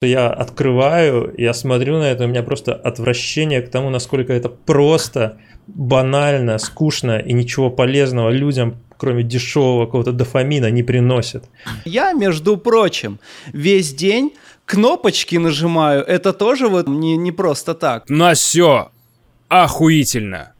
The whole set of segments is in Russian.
Я открываю, я смотрю на это, у меня просто отвращение к тому, насколько это просто, банально, скучно и ничего полезного людям, кроме дешевого какого-то дофамина, не приносит. Я, между прочим, весь день кнопочки нажимаю. Это тоже вот не, не просто так. На все охуительно.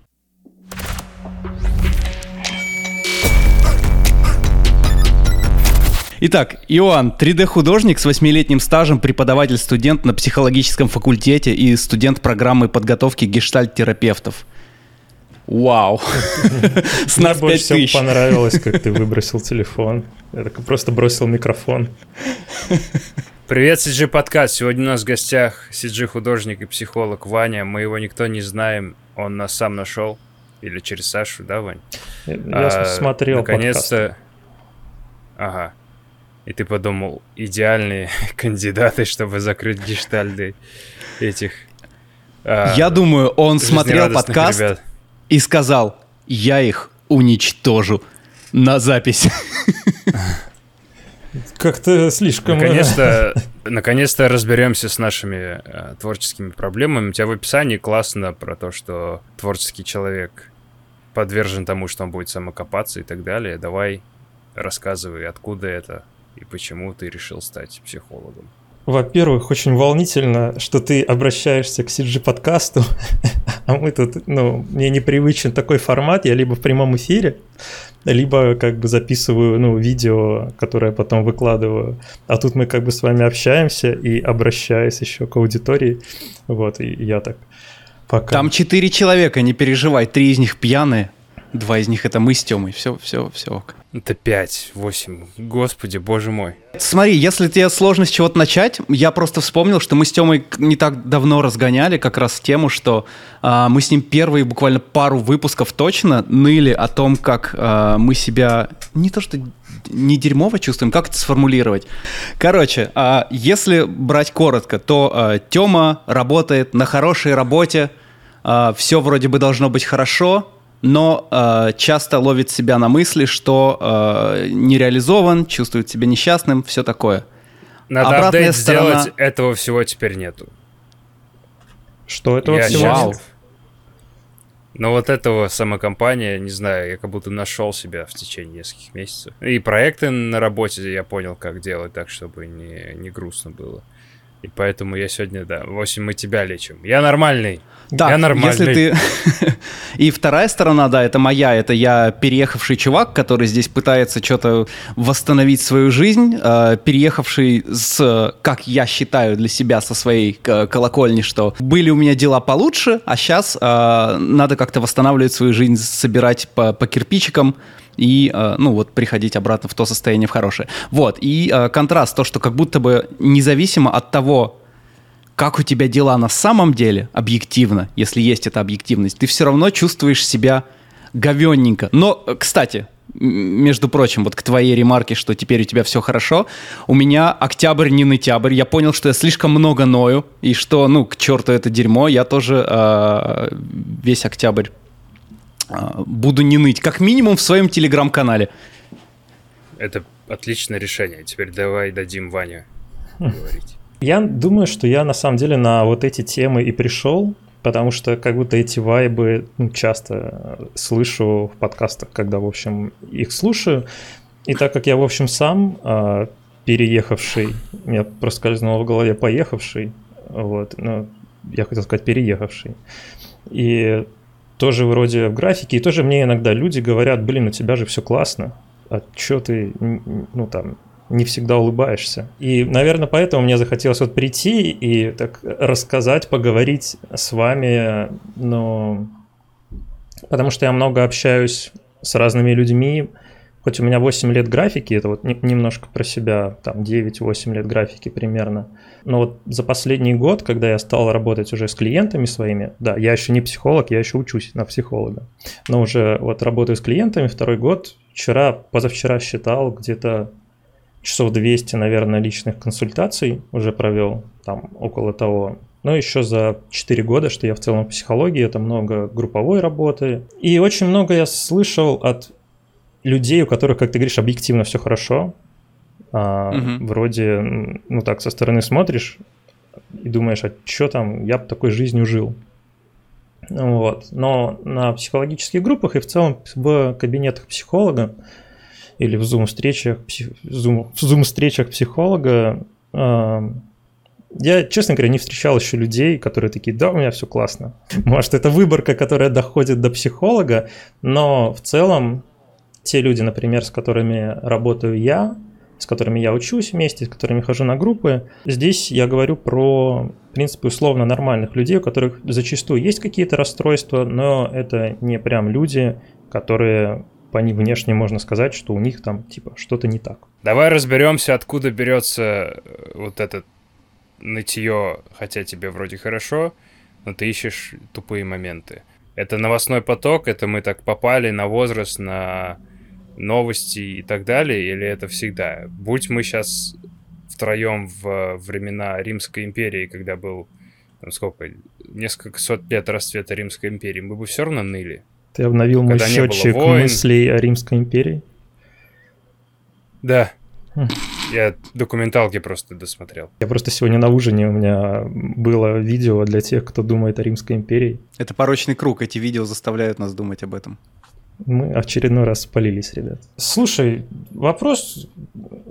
Итак, Иоанн, 3D-художник с восьмилетним стажем, преподаватель-студент на психологическом факультете и студент программы подготовки гештальт-терапевтов. Вау. С нас 5 тысяч. понравилось, как ты выбросил телефон. Я так просто бросил микрофон. Привет, CG подкаст. Сегодня у нас в гостях CG художник и психолог Ваня. Мы его никто не знаем. Он нас сам нашел. Или через Сашу, да, Вань? Я а, смотрел Наконец-то... Ага. И ты подумал, идеальные кандидаты, чтобы закрыть гештальды этих... А, Я думаю, он смотрел подкаст ребят. и сказал, я их уничтожу на запись. Как-то слишком... Э, наконец-то, наконец-то разберемся с нашими э, творческими проблемами. У тебя в описании классно про то, что творческий человек подвержен тому, что он будет самокопаться и так далее. Давай рассказывай, откуда это, и почему ты решил стать психологом? Во-первых, очень волнительно, что ты обращаешься к CG-подкасту, а мы тут, ну, мне непривычен такой формат, я либо в прямом эфире, либо как бы записываю, ну, видео, которое потом выкладываю, а тут мы как бы с вами общаемся и обращаясь еще к аудитории, вот, и я так пока... Там четыре человека, не переживай, три из них пьяные, два из них это мы с Тёмой, все, все, все ок. Это 5, 8. Господи, боже мой. Смотри, если тебе сложно с чего-то начать, я просто вспомнил, что мы с Тёмой не так давно разгоняли как раз тему, что э, мы с ним первые буквально пару выпусков точно ныли о том, как э, мы себя не то что не дерьмово чувствуем, как это сформулировать. Короче, э, если брать коротко, то э, Тёма работает на хорошей работе, э, все вроде бы должно быть хорошо, но э, часто ловит себя на мысли, что э, не реализован, чувствует себя несчастным, все такое. Надо Обратная апдейт сторона... сделать, этого всего теперь нету. Что этого я всего? Вау. Но вот этого самокомпания, не знаю, я как будто нашел себя в течение нескольких месяцев. И проекты на работе я понял, как делать так, чтобы не, не грустно было. И поэтому я сегодня, да, 8 мы тебя лечим. Я нормальный. Да, я нормальный. если ты... И вторая сторона, да, это моя, это я переехавший чувак, который здесь пытается что-то восстановить свою жизнь, э, переехавший с, как я считаю для себя, со своей колокольни, что были у меня дела получше, а сейчас э, надо как-то восстанавливать свою жизнь, собирать по, по кирпичикам, и, э, ну, вот приходить обратно в то состояние в хорошее. Вот, и э, контраст, то, что как будто бы независимо от того, как у тебя дела на самом деле, объективно, если есть эта объективность, ты все равно чувствуешь себя говенненько. Но, э, кстати, между прочим, вот к твоей ремарке, что теперь у тебя все хорошо, у меня октябрь не нытябрь, я понял, что я слишком много ною, и что, ну, к черту это дерьмо, я тоже э, весь октябрь буду не ныть, как минимум в своем телеграм-канале. Это отличное решение. Теперь давай дадим Ване говорить. Я думаю, что я на самом деле на вот эти темы и пришел, потому что как будто эти вайбы ну, часто слышу в подкастах, когда, в общем, их слушаю. И так как я, в общем, сам э, переехавший, мне проскользнуло в голове поехавший, вот, ну, я хотел сказать переехавший. И тоже вроде в графике, и тоже мне иногда люди говорят, блин, у тебя же все классно, а что ты, ну там, не всегда улыбаешься. И, наверное, поэтому мне захотелось вот прийти и так рассказать, поговорить с вами, ну, потому что я много общаюсь с разными людьми, хоть у меня 8 лет графики, это вот немножко про себя, там 9-8 лет графики примерно. Но вот за последний год, когда я стал работать уже с клиентами своими, да, я еще не психолог, я еще учусь на психолога, но уже вот работаю с клиентами второй год, вчера, позавчера считал где-то часов 200, наверное, личных консультаций уже провел, там около того. Но еще за 4 года, что я в целом в психологии, это много групповой работы. И очень много я слышал от людей, у которых, как ты говоришь, объективно все хорошо, А, угу. Вроде, ну так, со стороны смотришь и думаешь, а что там, я бы такой жизнью жил. Вот. Но на психологических группах и в целом в кабинетах психолога или в зум-встречах, зум, в зум-встречах психолога э, я, честно говоря, не встречал еще людей, которые такие, да, у меня все классно. Может, это выборка, которая доходит до психолога, но в целом те люди, например, с которыми работаю я, с которыми я учусь вместе, с которыми хожу на группы. Здесь я говорю про, в принципе, условно нормальных людей, у которых зачастую есть какие-то расстройства, но это не прям люди, которые по ним внешне можно сказать, что у них там типа что-то не так. Давай разберемся, откуда берется э, вот этот нытье, хотя тебе вроде хорошо, но ты ищешь тупые моменты. Это новостной поток, это мы так попали на возраст, на новости и так далее, или это всегда? Будь мы сейчас втроем в времена Римской империи, когда был, там сколько, несколько сот лет расцвета Римской империи, мы бы все равно ныли. Ты обновил мой счетчик мыслей о Римской империи? Да. Хм. Я документалки просто досмотрел. Я просто сегодня на ужине у меня было видео для тех, кто думает о Римской империи. Это порочный круг, эти видео заставляют нас думать об этом. Мы очередной раз спалились, ребят. Слушай, вопрос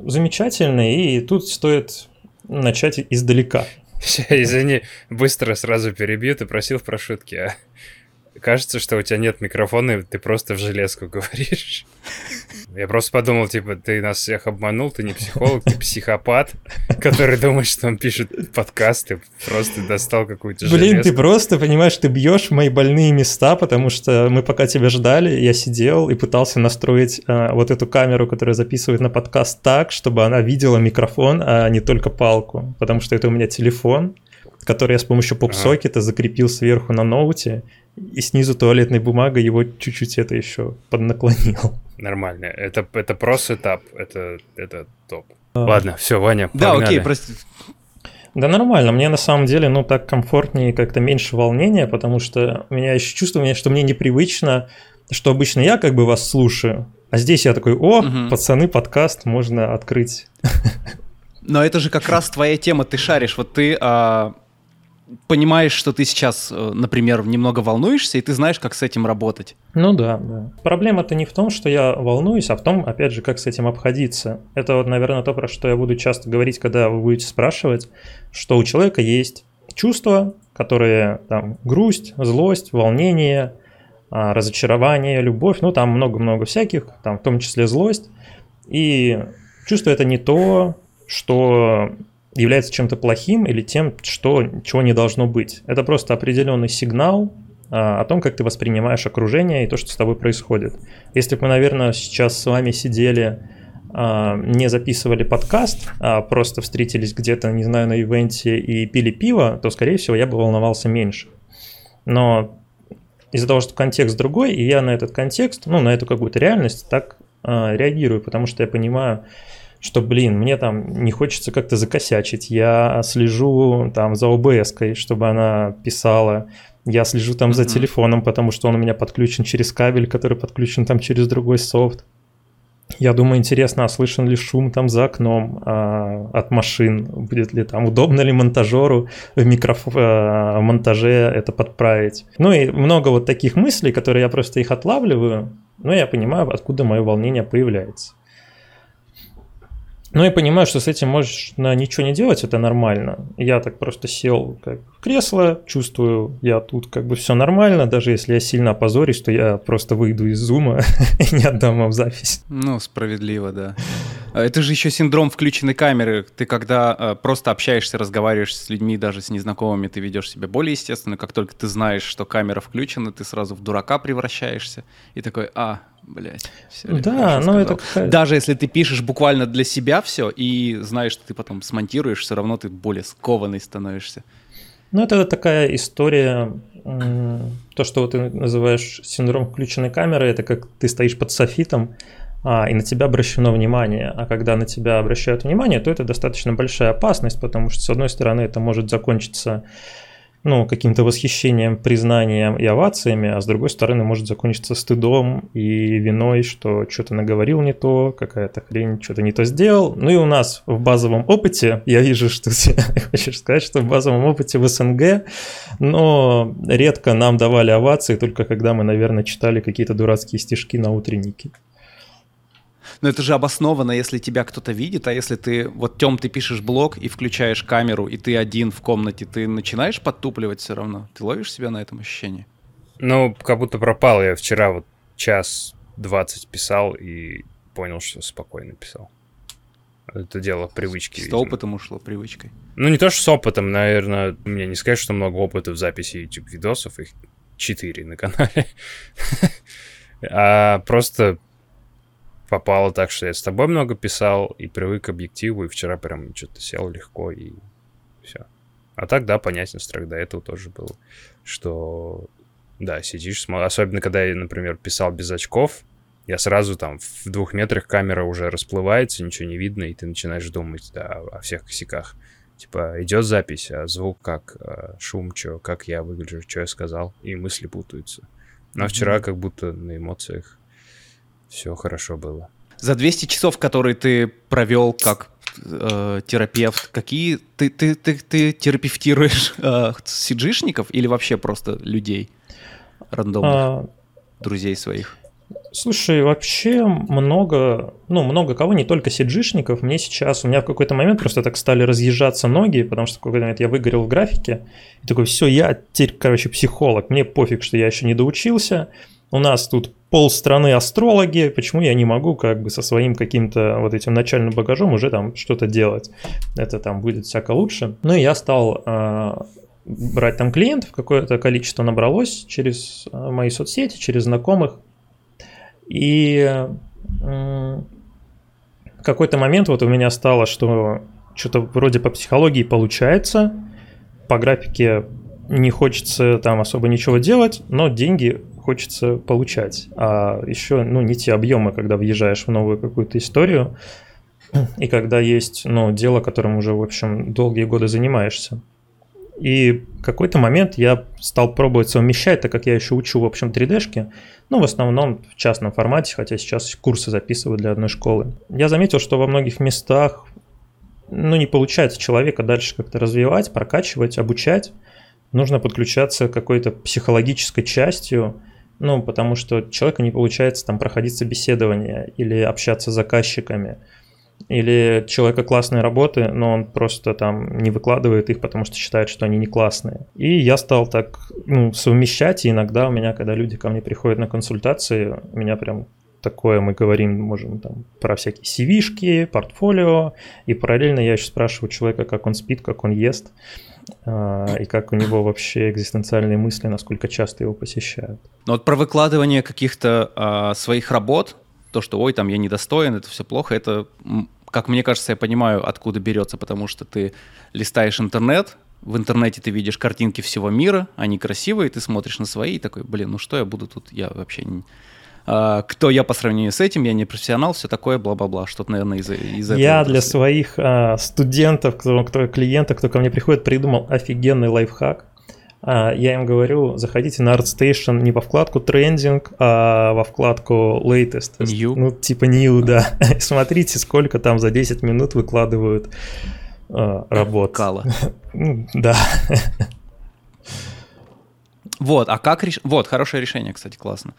замечательный, и тут стоит начать издалека. Извини, быстро сразу перебью, ты просил про шутки, а кажется, что у тебя нет микрофона, и ты просто в железку говоришь. Я просто подумал, типа, ты нас всех обманул, ты не психолог, ты психопат, который думает, что он пишет подкасты, просто достал какую-то. Блин, ты просто, понимаешь, ты бьешь мои больные места, потому что мы пока тебя ждали, я сидел и пытался настроить а, вот эту камеру, которая записывает на подкаст так, чтобы она видела микрофон, а не только палку, потому что это у меня телефон, который я с помощью поп-сокета закрепил сверху на ноуте, и снизу туалетной бумагой его чуть-чуть это еще поднаклонил. Нормально. Это, это просто этап. Это, это топ. А... Ладно, все, Ваня, погнали. Да, окей, прости. Да нормально, мне на самом деле, ну, так комфортнее, как-то меньше волнения, потому что у меня еще чувство, что мне непривычно, что обычно я как бы вас слушаю, а здесь я такой, о, угу. пацаны, подкаст можно открыть. Но это же как раз твоя тема, ты шаришь, вот ты а, понимаешь, что ты сейчас, э, например, немного волнуешься, и ты знаешь, как с этим работать. Ну да, да. Проблема-то не в том, что я волнуюсь, а в том, опять же, как с этим обходиться. Это вот, наверное, то, про что я буду часто говорить, когда вы будете спрашивать, что у человека есть чувства, которые там грусть, злость, волнение, а, разочарование, любовь, ну там много-много всяких, там в том числе злость. И чувство это не то, что является чем-то плохим или тем, что, чего не должно быть. Это просто определенный сигнал а, о том, как ты воспринимаешь окружение и то, что с тобой происходит. Если бы мы, наверное, сейчас с вами сидели, а, не записывали подкаст, а просто встретились где-то, не знаю, на ивенте и пили пиво, то, скорее всего, я бы волновался меньше. Но из-за того, что контекст другой, и я на этот контекст, ну, на эту какую-то реальность так а, реагирую, потому что я понимаю, что, блин, мне там не хочется как-то закосячить, я слежу там за обс чтобы она писала, я слежу там mm-hmm. за телефоном, потому что он у меня подключен через кабель, который подключен там через другой софт. Я думаю, интересно, а слышен ли шум там за окном а, от машин? Будет ли там, удобно ли монтажеру в микроф... а, монтаже это подправить? Ну и много вот таких мыслей, которые я просто их отлавливаю, но я понимаю, откуда мое волнение появляется. Ну и понимаю, что с этим можешь на ничего не делать, это нормально. Я так просто сел как в кресло, чувствую, я тут как бы все нормально, даже если я сильно опозорюсь, то я просто выйду из зума и не отдам вам запись. Ну, справедливо, да. А это же еще синдром включенной камеры. Ты когда э, просто общаешься, разговариваешь с людьми, даже с незнакомыми, ты ведешь себя более естественно. Как только ты знаешь, что камера включена, ты сразу в дурака превращаешься. И такой, а, блядь. Все, да, но это Даже если ты пишешь буквально для себя все и знаешь, что ты потом смонтируешь, все равно ты более скованный становишься. Ну, это такая история, то, что ты называешь синдром включенной камеры, это как ты стоишь под софитом, а, и на тебя обращено внимание. А когда на тебя обращают внимание, то это достаточно большая опасность, потому что, с одной стороны, это может закончиться ну, каким-то восхищением, признанием и овациями, а с другой стороны может закончиться стыдом и виной, что что-то наговорил не то, какая-то хрень, что-то не то сделал. Ну и у нас в базовом опыте, я вижу, что ты хочешь сказать, что в базовом опыте в СНГ, но редко нам давали овации, только когда мы, наверное, читали какие-то дурацкие стишки на утреннике. Но это же обоснованно, если тебя кто-то видит, а если ты, вот, Тем, ты пишешь блог и включаешь камеру, и ты один в комнате, ты начинаешь подтупливать все равно? Ты ловишь себя на этом ощущении? Ну, как будто пропал. Я вчера вот час двадцать писал и понял, что спокойно писал. Это дело привычки. С видимо. опытом ушло, привычкой. Ну, не то, что с опытом, наверное, мне не сказать, что много опыта в записи YouTube-видосов, их четыре на канале. А просто попало так, что я с тобой много писал и привык к объективу, и вчера прям что-то сел легко и все. А так, да, понятен страх до этого тоже был, что, да, сидишь, особенно когда я, например, писал без очков, я сразу там в двух метрах камера уже расплывается, ничего не видно, и ты начинаешь думать, да, о всех косяках. Типа, идет запись, а звук как, а шум, что, как я выгляжу, что я сказал, и мысли путаются. Но mm-hmm. вчера как будто на эмоциях все хорошо было. За 200 часов, которые ты провел как э, терапевт, какие ты, ты, ты, ты терапевтируешь э, сиджишников или вообще просто людей рандомных, а... друзей своих? Слушай, вообще много, ну, много кого, не только сиджишников. Мне сейчас, у меня в какой-то момент просто так стали разъезжаться ноги, потому что в какой-то момент я выгорел в графике. И такой, все, я теперь, короче, психолог. Мне пофиг, что я еще не доучился у нас тут пол страны астрологи, почему я не могу как бы со своим каким-то вот этим начальным багажом уже там что-то делать? Это там будет всяко лучше. Ну и я стал э, брать там клиентов, какое-то количество набралось через э, мои соцсети, через знакомых. И э, какой-то момент вот у меня стало, что что-то вроде по психологии получается, по графике не хочется там особо ничего делать, но деньги хочется получать. А еще, ну, не те объемы, когда въезжаешь в новую какую-то историю, и когда есть, ну, дело, которым уже, в общем, долгие годы занимаешься. И в какой-то момент я стал пробовать совмещать, так как я еще учу, в общем, 3D-шки, ну, в основном в частном формате, хотя сейчас курсы записываю для одной школы. Я заметил, что во многих местах, ну, не получается человека дальше как-то развивать, прокачивать, обучать. Нужно подключаться к какой-то психологической частью, ну, потому что человеку не получается там проходить собеседование или общаться с заказчиками. Или человека классные работы, но он просто там не выкладывает их, потому что считает, что они не классные. И я стал так ну, совмещать, и иногда у меня, когда люди ко мне приходят на консультации, у меня прям такое мы говорим, можем там про всякие CV-шки, портфолио, и параллельно я еще спрашиваю человека, как он спит, как он ест. А, и как у него вообще экзистенциальные мысли, насколько часто его посещают. Ну вот про выкладывание каких-то а, своих работ, то, что ой, там я недостоин, это все плохо, это, как мне кажется, я понимаю, откуда берется, потому что ты листаешь интернет, в интернете ты видишь картинки всего мира, они красивые, ты смотришь на свои и такой, блин, ну что я буду тут, я вообще не, кто я по сравнению с этим, я не профессионал, все такое, бла-бла-бла, что-то, наверное, из, из этого. Я для своих а, студентов, кто, кто клиентов, кто ко мне приходит, придумал офигенный лайфхак. А, я им говорю, заходите на ArtStation не по вкладку трендинг, а во вкладку latest. New? Ну, типа new, да. Смотрите, сколько там за 10 минут выкладывают а, работ. Кала. да. Вот, а как решить? Вот, хорошее решение, кстати, классно.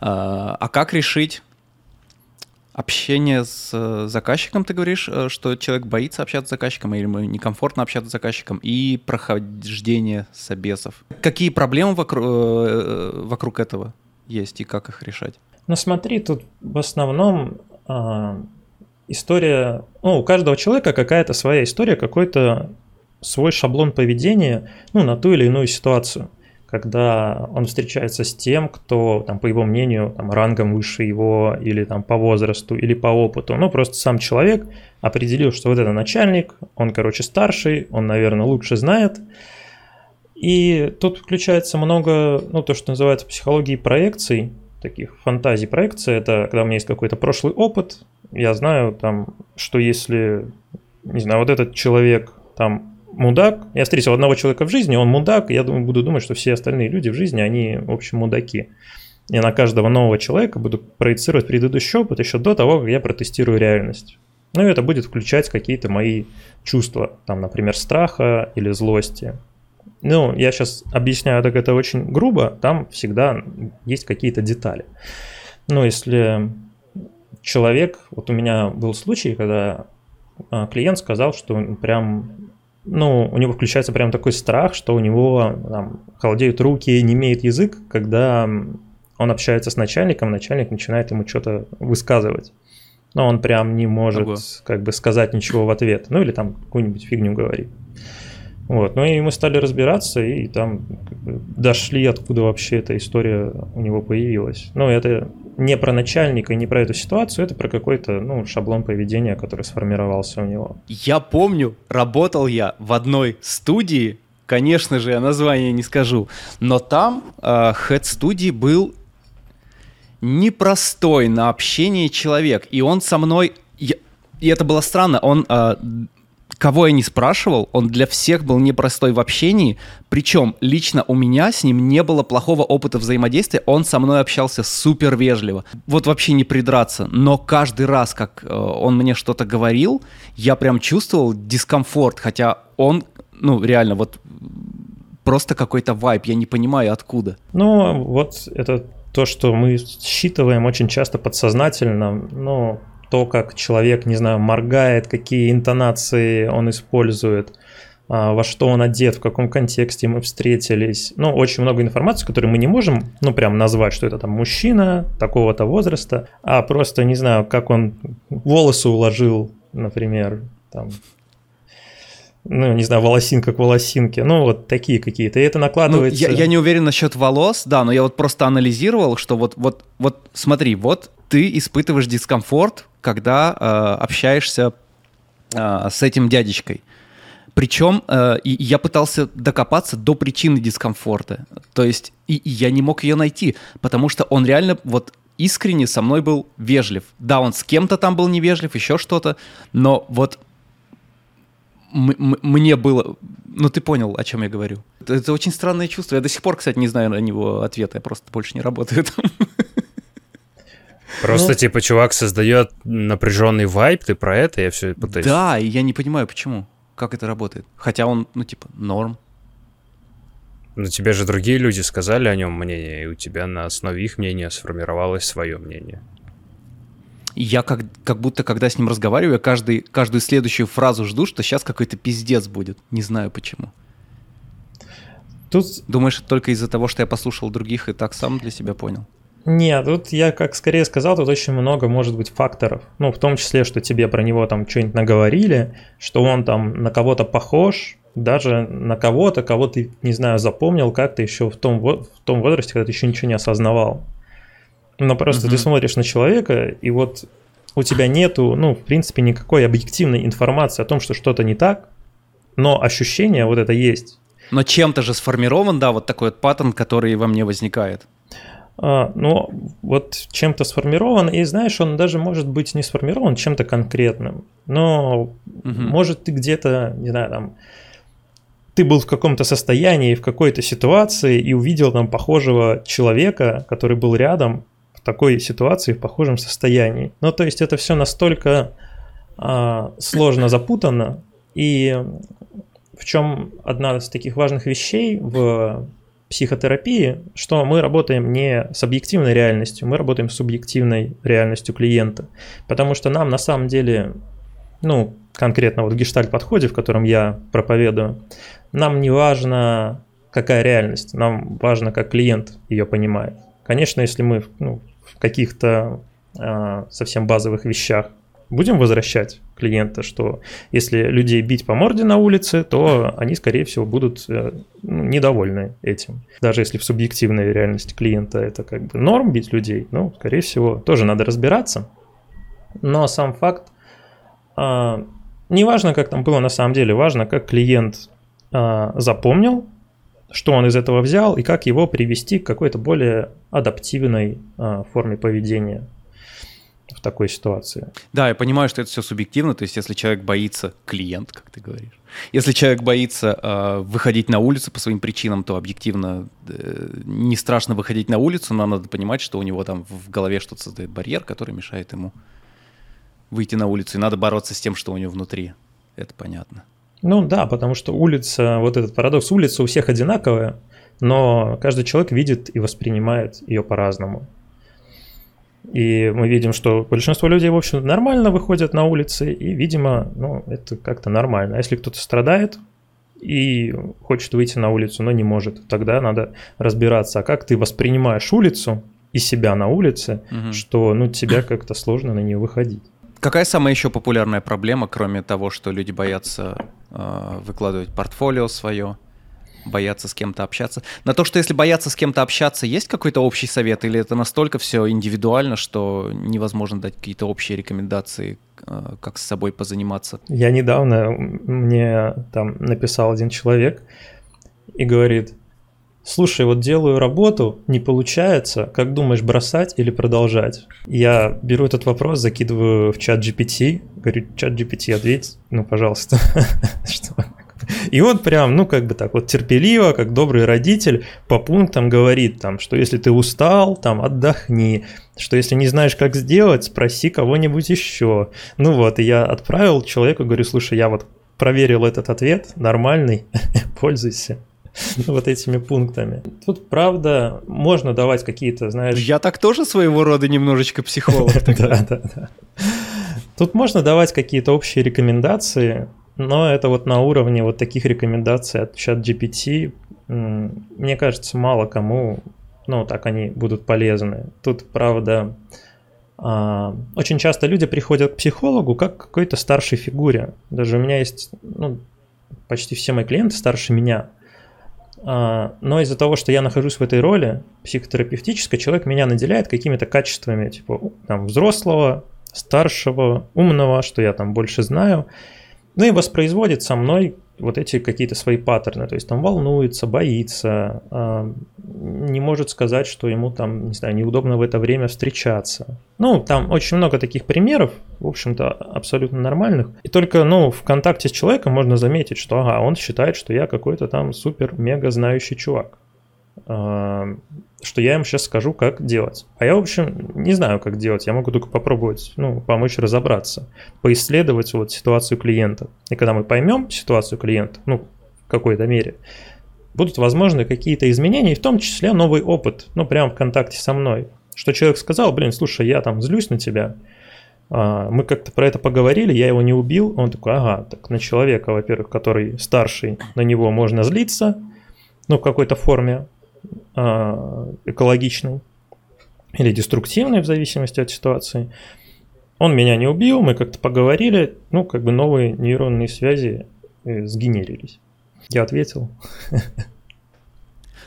А, а как решить общение с э, заказчиком, ты говоришь, э, что человек боится общаться с заказчиком, или ему некомфортно общаться с заказчиком, и прохождение собесов. Какие проблемы вокруг, э, вокруг этого есть, и как их решать? Ну смотри, тут в основном э, история, ну у каждого человека какая-то своя история, какой-то свой шаблон поведения, ну на ту или иную ситуацию когда он встречается с тем, кто, там, по его мнению, там, рангом выше его, или там, по возрасту, или по опыту. Ну, просто сам человек определил, что вот это начальник, он, короче, старший, он, наверное, лучше знает. И тут включается много, ну, то, что называется психологией проекций, таких фантазий проекции. Это когда у меня есть какой-то прошлый опыт, я знаю, там, что если, не знаю, вот этот человек там мудак. Я встретил одного человека в жизни, он мудак, я думаю, буду думать, что все остальные люди в жизни, они, в общем, мудаки. Я на каждого нового человека буду проецировать предыдущий опыт еще до того, как я протестирую реальность. Ну и это будет включать какие-то мои чувства, там, например, страха или злости. Ну, я сейчас объясняю так это очень грубо, там всегда есть какие-то детали. Ну, если человек, вот у меня был случай, когда а, клиент сказал, что прям, ну, у него включается прям такой страх, что у него там, холодеют руки, не имеет язык, когда он общается с начальником, начальник начинает ему что-то высказывать. Но он прям не может Ого. как бы сказать ничего в ответ. Ну или там какую-нибудь фигню говорит. Вот. Ну и мы стали разбираться, и там дошли, откуда вообще эта история у него появилась. Но это не про начальника, не про эту ситуацию, это про какой-то ну, шаблон поведения, который сформировался у него. Я помню, работал я в одной студии, конечно же, я название не скажу, но там э, head студии был непростой на общение человек, и он со мной, я, и это было странно, он э, кого я не спрашивал, он для всех был непростой в общении. Причем лично у меня с ним не было плохого опыта взаимодействия. Он со мной общался супер вежливо. Вот вообще не придраться. Но каждый раз, как э, он мне что-то говорил, я прям чувствовал дискомфорт. Хотя он, ну реально, вот просто какой-то вайп. Я не понимаю, откуда. Ну, вот это то, что мы считываем очень часто подсознательно. Ну, то, как человек, не знаю, моргает, какие интонации он использует, а, во что он одет, в каком контексте мы встретились. Ну, очень много информации, которую мы не можем, ну, прям назвать, что это там мужчина такого-то возраста, а просто, не знаю, как он волосы уложил, например, там, ну, не знаю, волосинка к волосинке, ну, вот такие какие-то, и это накладывается... Ну, я, я не уверен насчет волос, да, но я вот просто анализировал, что вот, вот, вот смотри, вот ты испытываешь дискомфорт, когда э, общаешься э, с этим дядечкой. Причем э, и я пытался докопаться до причины дискомфорта. То есть и, и я не мог ее найти, потому что он реально вот искренне со мной был вежлив. Да, он с кем-то там был невежлив, еще что-то, но вот мне было... Ну, ты понял, о чем я говорю. Это, это очень странное чувство. Я до сих пор, кстати, не знаю на него ответа. Я просто больше не работаю там. Просто, ну, типа, чувак создает напряженный вайп, ты про это, я все пытаюсь. Да, и я не понимаю, почему. Как это работает. Хотя он, ну, типа, норм. Но тебе же другие люди сказали о нем мнение, и у тебя на основе их мнения сформировалось свое мнение. я как, как будто, когда с ним разговариваю, я каждый, каждую следующую фразу жду, что сейчас какой-то пиздец будет. Не знаю почему. Тут... Думаешь, только из-за того, что я послушал других и так сам для себя понял? Нет, тут я как скорее сказал, тут очень много может быть факторов. Ну, в том числе, что тебе про него там что-нибудь наговорили, что он там на кого-то похож, даже на кого-то, кого ты, не знаю, запомнил как-то еще в том, в том возрасте, когда ты еще ничего не осознавал. Но просто mm-hmm. ты смотришь на человека, и вот у тебя нету, ну, в принципе, никакой объективной информации о том, что что-то не так, но ощущение вот это есть. Но чем-то же сформирован, да, вот такой вот паттерн, который во мне возникает. А, ну, вот чем-то сформирован, и знаешь, он даже может быть не сформирован чем-то конкретным, но угу. может ты где-то, не знаю, там, ты был в каком-то состоянии, в какой-то ситуации и увидел там похожего человека, который был рядом в такой ситуации, в похожем состоянии. Ну, то есть это все настолько а, сложно запутано, и в чем одна из таких важных вещей в психотерапии, что мы работаем не с объективной реальностью, мы работаем с субъективной реальностью клиента. Потому что нам на самом деле, ну, конкретно вот в гештальт-подходе, в котором я проповедую, нам не важно, какая реальность, нам важно, как клиент ее понимает. Конечно, если мы ну, в каких-то а, совсем базовых вещах будем возвращать клиента, что если людей бить по морде на улице, то они, скорее всего, будут э, ну, недовольны этим. Даже если в субъективной реальности клиента это как бы норм бить людей, ну, скорее всего, тоже надо разбираться. Но сам факт, а, не важно, как там было на самом деле, важно, как клиент а, запомнил, что он из этого взял и как его привести к какой-то более адаптивной а, форме поведения. В такой ситуации. Да, я понимаю, что это все субъективно, то есть если человек боится, клиент, как ты говоришь, если человек боится э, выходить на улицу по своим причинам, то объективно э, не страшно выходить на улицу, но надо понимать, что у него там в голове что-то создает барьер, который мешает ему выйти на улицу, и надо бороться с тем, что у него внутри. Это понятно. Ну да, потому что улица, вот этот парадокс, улица у всех одинаковая, но каждый человек видит и воспринимает ее по-разному. И мы видим, что большинство людей, в общем, нормально выходят на улицы, и, видимо, ну, это как-то нормально. А если кто-то страдает и хочет выйти на улицу, но не может, тогда надо разбираться, а как ты воспринимаешь улицу и себя на улице, угу. что, ну, тебя как-то сложно на нее выходить. Какая самая еще популярная проблема, кроме того, что люди боятся э, выкладывать портфолио свое? Бояться с кем-то общаться. На то, что если бояться с кем-то общаться, есть какой-то общий совет, или это настолько все индивидуально, что невозможно дать какие-то общие рекомендации, э, как с собой позаниматься? Я недавно, мне там написал один человек и говорит, слушай, вот делаю работу, не получается, как думаешь, бросать или продолжать? Я беру этот вопрос, закидываю в чат GPT, говорю, чат GPT, ответь, ну, пожалуйста, что и он прям, ну, как бы так вот терпеливо, как добрый родитель, по пунктам говорит там, что если ты устал, там, отдохни, что если не знаешь, как сделать, спроси кого-нибудь еще. Ну вот, и я отправил человеку, говорю, слушай, я вот проверил этот ответ, нормальный, пользуйся вот этими пунктами. Тут, правда, можно давать какие-то, знаешь... Я так тоже своего рода немножечко психолог. Да, да, да. Тут можно давать какие-то общие рекомендации, но это вот на уровне вот таких рекомендаций от чат GPT, мне кажется, мало кому, ну, так они будут полезны. Тут, правда, а, очень часто люди приходят к психологу как к какой-то старшей фигуре. Даже у меня есть, ну, почти все мои клиенты старше меня. А, но из-за того, что я нахожусь в этой роли психотерапевтической, человек меня наделяет какими-то качествами, типа там взрослого, старшего, умного, что я там больше знаю – ну и воспроизводит со мной вот эти какие-то свои паттерны, то есть там волнуется, боится, э, не может сказать, что ему там, не знаю, неудобно в это время встречаться. Ну, там очень много таких примеров, в общем-то, абсолютно нормальных. И только, ну, в контакте с человеком можно заметить, что, ага, он считает, что я какой-то там супер-мега знающий чувак. Что я им сейчас скажу, как делать. А я, в общем, не знаю, как делать. Я могу только попробовать, ну, помочь разобраться, поисследовать вот ситуацию клиента. И когда мы поймем ситуацию клиента, ну, в какой-то мере, будут возможны какие-то изменения, в том числе новый опыт, ну, прямо в контакте со мной. Что человек сказал, блин, слушай, я там злюсь на тебя, а, мы как-то про это поговорили, я его не убил, он такой, ага, так на человека, во-первых, который старший, на него можно злиться, ну, в какой-то форме, экологичный или деструктивный в зависимости от ситуации. Он меня не убил, мы как-то поговорили, ну, как бы новые нейронные связи э, сгенерились. Я ответил.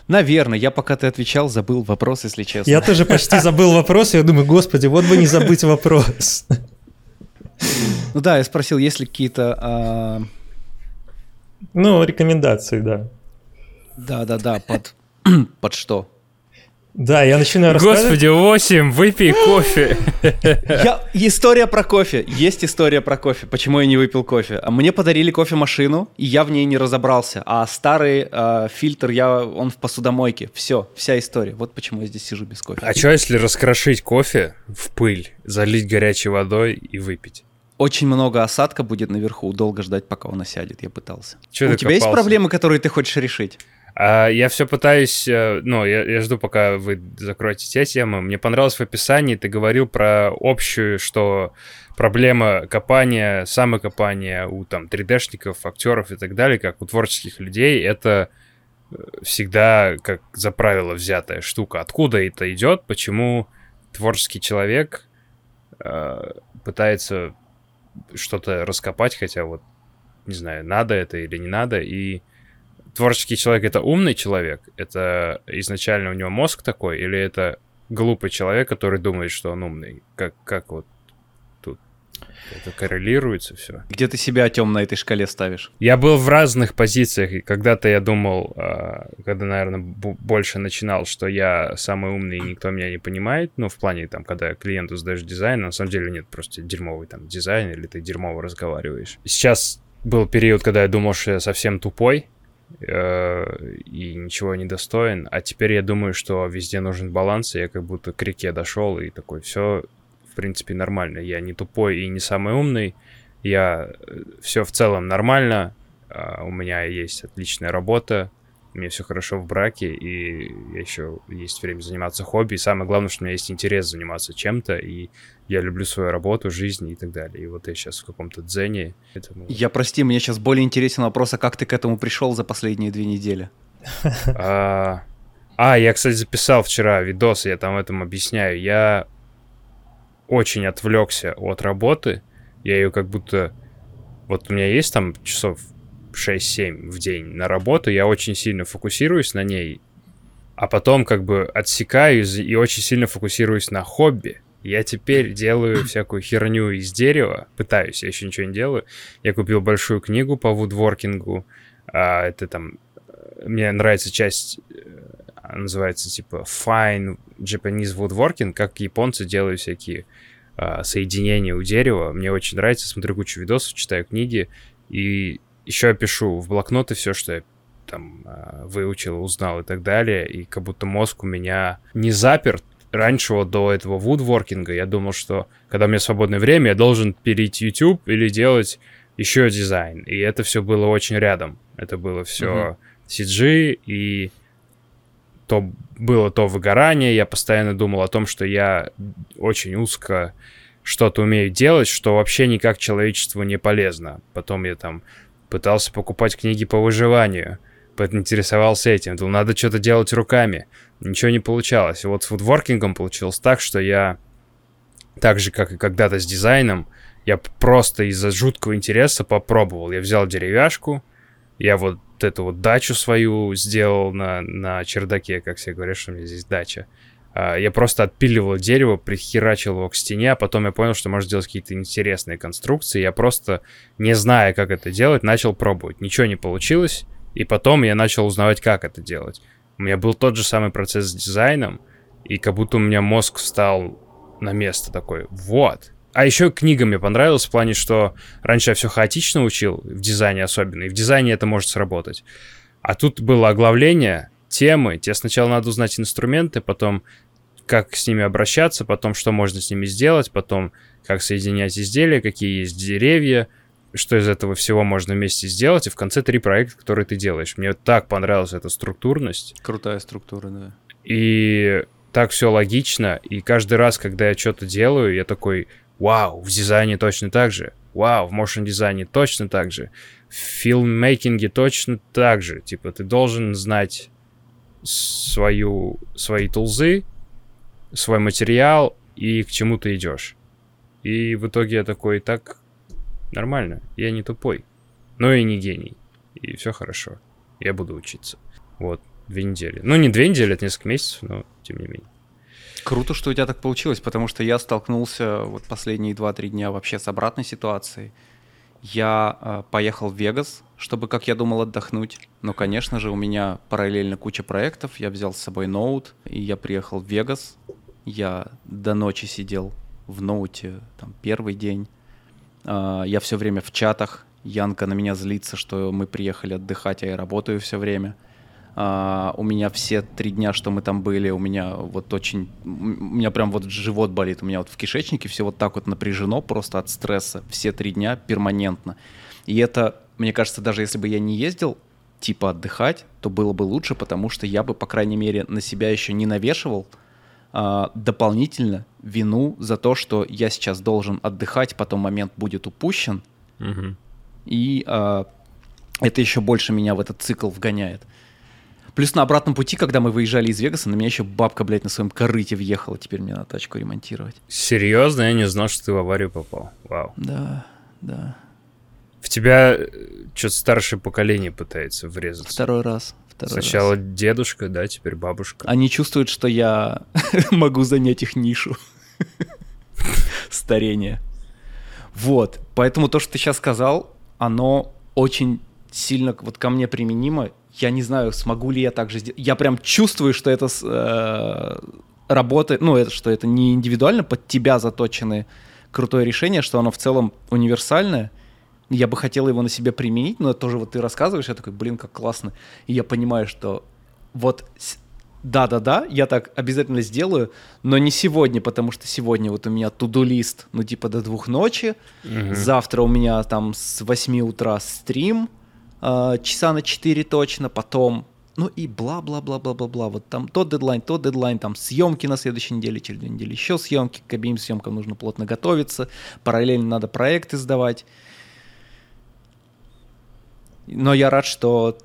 Наверное, я пока ты отвечал, забыл вопрос, если честно. Я тоже почти забыл вопрос, я думаю, господи, вот бы не забыть вопрос. Ну да, я спросил, есть ли какие-то... А... Ну, рекомендации, да. Да-да-да, под Под что? Да, я начинаю рассказывать. Господи, 8, выпей кофе. Я... История про кофе. Есть история про кофе. Почему я не выпил кофе? А мне подарили кофемашину, и я в ней не разобрался. А старый э, фильтр, я... он в посудомойке. Все, вся история. Вот почему я здесь сижу без кофе. А что, если раскрошить кофе в пыль, залить горячей водой и выпить? Очень много осадка будет наверху. Долго ждать, пока он осядет. Я пытался. Чё У тебя копался? есть проблемы, которые ты хочешь решить? А, я все пытаюсь, э, ну, я, я жду, пока вы закроете те темы. Мне понравилось в описании, ты говорил про общую, что проблема копания, самокопания у там 3D-шников, актеров и так далее, как у творческих людей, это э, всегда как за правило взятая штука. Откуда это идет? Почему творческий человек э, пытается что-то раскопать, хотя вот не знаю, надо это или не надо, и творческий человек это умный человек? Это изначально у него мозг такой? Или это глупый человек, который думает, что он умный? Как, как вот тут? Это коррелируется все. Где ты себя, Тём, на этой шкале ставишь? Я был в разных позициях, и когда-то я думал, а, когда, наверное, больше начинал, что я самый умный, и никто меня не понимает, ну, в плане, там, когда клиенту сдаешь дизайн, на самом деле нет, просто дерьмовый там дизайн, или ты дерьмово разговариваешь. Сейчас был период, когда я думал, что я совсем тупой, э, и ничего не достоин. А теперь я думаю, что везде нужен баланс, и я как будто к реке дошел и такой, все, в принципе, нормально. Я не тупой и не самый умный. Я э, все в целом нормально. Uh, у меня есть отличная работа, у меня все хорошо в браке, и еще есть время заниматься хобби. И самое главное, что у меня есть интерес заниматься чем-то, и я люблю свою работу, жизнь и так далее. И вот я сейчас в каком-то дзене. Поэтому... Я прости, мне сейчас более интересен вопрос, а как ты к этому пришел за последние две недели? А, а, я, кстати, записал вчера видос, я там этом объясняю. Я очень отвлекся от работы. Я ее как будто... Вот у меня есть там часов 6-7 в день на работу, я очень сильно фокусируюсь на ней, а потом как бы отсекаюсь и очень сильно фокусируюсь на хобби. Я теперь делаю всякую херню из дерева, пытаюсь, я еще ничего не делаю. Я купил большую книгу по вудворкингу, а, это там, мне нравится часть, э, называется типа Fine Japanese Woodworking, как японцы делают всякие а, соединения у дерева. Мне очень нравится, смотрю кучу видосов, читаю книги, и еще я пишу в блокноты все, что я там а, выучил, узнал и так далее, и как будто мозг у меня не заперт. Раньше вот до этого вудворкинга я думал, что когда у меня свободное время, я должен перейти YouTube или делать еще дизайн. И это все было очень рядом. Это было все uh-huh. CG, и то было то выгорание. Я постоянно думал о том, что я очень узко что-то умею делать, что вообще никак человечеству не полезно. Потом я там пытался покупать книги по выживанию, поинтересовался этим, думал, надо что-то делать руками. Ничего не получалось. Вот с фудворкингом получилось так, что я, так же, как и когда-то с дизайном, я просто из-за жуткого интереса попробовал. Я взял деревяшку, я вот эту вот дачу свою сделал на, на чердаке, как все говорят, что у меня здесь дача. А, я просто отпиливал дерево, прихерачил его к стене, а потом я понял, что можно сделать какие-то интересные конструкции. Я просто, не зная, как это делать, начал пробовать. Ничего не получилось, и потом я начал узнавать, как это делать. У меня был тот же самый процесс с дизайном, и как будто у меня мозг встал на место такой. Вот. А еще книга мне понравилась в плане, что раньше я все хаотично учил, в дизайне особенно, и в дизайне это может сработать. А тут было оглавление, темы. Тебе сначала надо узнать инструменты, потом как с ними обращаться, потом что можно с ними сделать, потом как соединять изделия, какие есть деревья, что из этого всего можно вместе сделать, и в конце три проекта, которые ты делаешь. Мне так понравилась эта структурность. Крутая структура, да. И так все логично, и каждый раз, когда я что-то делаю, я такой, вау, в дизайне точно так же, вау, в motion дизайне точно так же, в филммейкинге точно так же. Типа, ты должен знать свою, свои тулзы, свой материал и к чему ты идешь. И в итоге я такой, так нормально, я не тупой, но и не гений. И все хорошо, я буду учиться. Вот, две недели. Ну, не две недели, это несколько месяцев, но тем не менее. Круто, что у тебя так получилось, потому что я столкнулся вот последние 2-3 дня вообще с обратной ситуацией. Я э, поехал в Вегас, чтобы, как я думал, отдохнуть. Но, конечно же, у меня параллельно куча проектов. Я взял с собой ноут, и я приехал в Вегас. Я до ночи сидел в ноуте, там, первый день. Э, я все время в чатах. Янка на меня злится, что мы приехали отдыхать, а я работаю все время. Uh, у меня все три дня, что мы там были, у меня вот очень, у меня прям вот живот болит, у меня вот в кишечнике все вот так вот напряжено просто от стресса все три дня перманентно. И это, мне кажется, даже если бы я не ездил типа отдыхать, то было бы лучше, потому что я бы, по крайней мере, на себя еще не навешивал uh, дополнительно вину за то, что я сейчас должен отдыхать, потом момент будет упущен, угу. и uh, это еще больше меня в этот цикл вгоняет. Плюс на обратном пути, когда мы выезжали из Вегаса, на меня еще бабка, блядь, на своем корыте въехала. Теперь мне надо тачку ремонтировать. Серьезно? Я не знал, что ты в аварию попал. Вау. Да, да. В тебя э, что-то старшее поколение пытается врезаться. Второй раз. Второй Сначала раз. дедушка, да, теперь бабушка. Они чувствуют, что я могу занять их нишу. Старение. Вот, поэтому то, что ты сейчас сказал, оно очень сильно вот ко мне применимо. Я не знаю, смогу ли я так же сделать. Я прям чувствую, что это э, работает, ну, это, что это не индивидуально под тебя заточенное крутое решение, что оно в целом универсальное. Я бы хотел его на себе применить, но тоже вот ты рассказываешь, я такой, блин, как классно. И я понимаю, что вот да-да-да, я так обязательно сделаю, но не сегодня, потому что сегодня вот у меня туду-лист, ну, типа до двух ночи, угу. завтра у меня там с 8 утра стрим, э, часа на 4 точно, потом, ну и бла-бла-бла-бла-бла-бла, вот там то дедлайн, то дедлайн, там съемки на следующей неделе, через две недели еще съемки, к обеим съемкам нужно плотно готовиться, параллельно надо проекты сдавать. Но я рад, что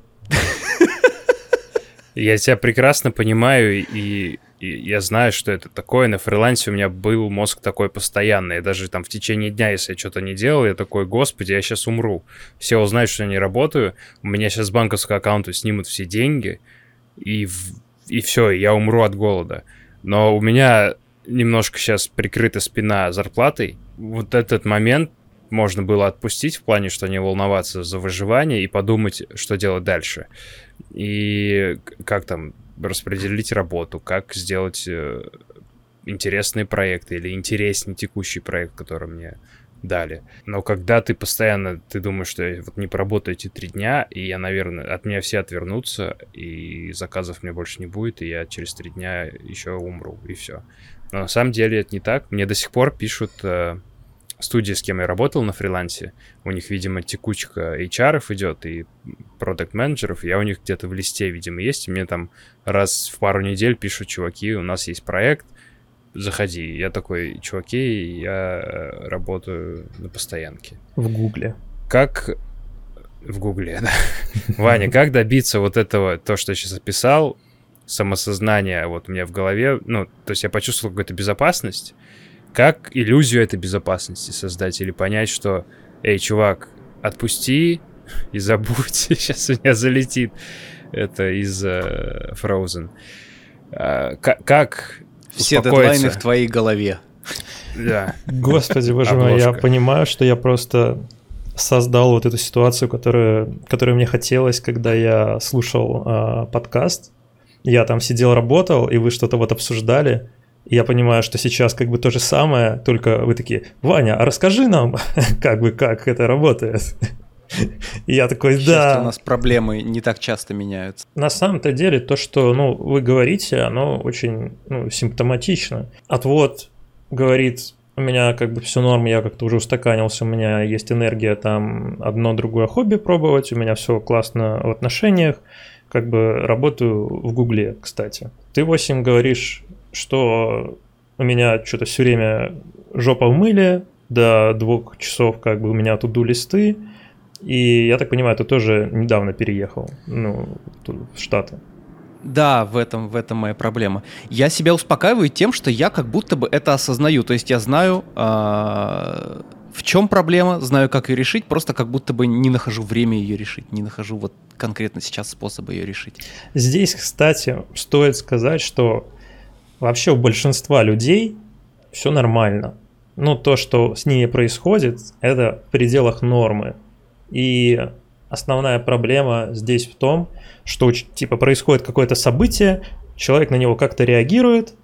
я тебя прекрасно понимаю, и, и я знаю, что это такое. На фрилансе у меня был мозг такой постоянный. даже там в течение дня, если я что-то не делал, я такой, господи, я сейчас умру. Все узнают, что я не работаю. У меня сейчас с банковского аккаунта снимут все деньги, и, и все, я умру от голода. Но у меня немножко сейчас прикрыта спина зарплатой. Вот этот момент можно было отпустить в плане, что не волноваться за выживание и подумать, что делать дальше. И как там распределить работу, как сделать э, интересные проекты или интереснее текущий проект, который мне дали. Но когда ты постоянно, ты думаешь, что я вот не поработаю эти три дня, и я, наверное, от меня все отвернутся, и заказов мне больше не будет, и я через три дня еще умру, и все. Но на самом деле это не так. Мне до сих пор пишут э, студии, с кем я работал на фрилансе, у них, видимо, текучка HR идет и продукт менеджеров я у них где-то в листе, видимо, есть, и мне там раз в пару недель пишут, чуваки, у нас есть проект, заходи. Я такой, чуваки, я работаю на постоянке. В Гугле. Как... В Гугле, да. Ваня, как добиться вот этого, то, что я сейчас описал, самосознание вот у меня в голове, ну, то есть я почувствовал какую-то безопасность, как иллюзию этой безопасности создать или понять, что, эй, чувак, отпусти и забудь, сейчас у меня залетит это из uh, Frozen. Uh, как Все дедлайны в твоей голове. Да. Господи, боже мой, я понимаю, что я просто создал вот эту ситуацию, которая, которую мне хотелось, когда я слушал э, подкаст. Я там сидел, работал, и вы что-то вот обсуждали я понимаю, что сейчас как бы то же самое, только вы такие, Ваня, а расскажи нам, как бы, как это работает. И я такой, да. у нас проблемы не так часто меняются. На самом-то деле то, что ну, вы говорите, оно очень ну, симптоматично. Отвод говорит, у меня как бы все норм, я как-то уже устаканился, у меня есть энергия там одно другое хобби пробовать, у меня все классно в отношениях, как бы работаю в Гугле, кстати. Ты, 8, говоришь, что у меня что-то все время жопа в мыле, до двух часов как бы у меня туду листы, и я так понимаю, ты тоже недавно переехал, ну, в Штаты. Да, в этом, в этом моя проблема. Я себя успокаиваю тем, что я как будто бы это осознаю. То есть я знаю, э, в чем проблема, знаю, как ее решить, просто как будто бы не нахожу время ее решить, не нахожу вот конкретно сейчас способа ее решить. Здесь, кстати, стоит сказать, что вообще у большинства людей все нормально. Ну, то, что с ними происходит, это в пределах нормы. И основная проблема здесь в том, что типа происходит какое-то событие, человек на него как-то реагирует,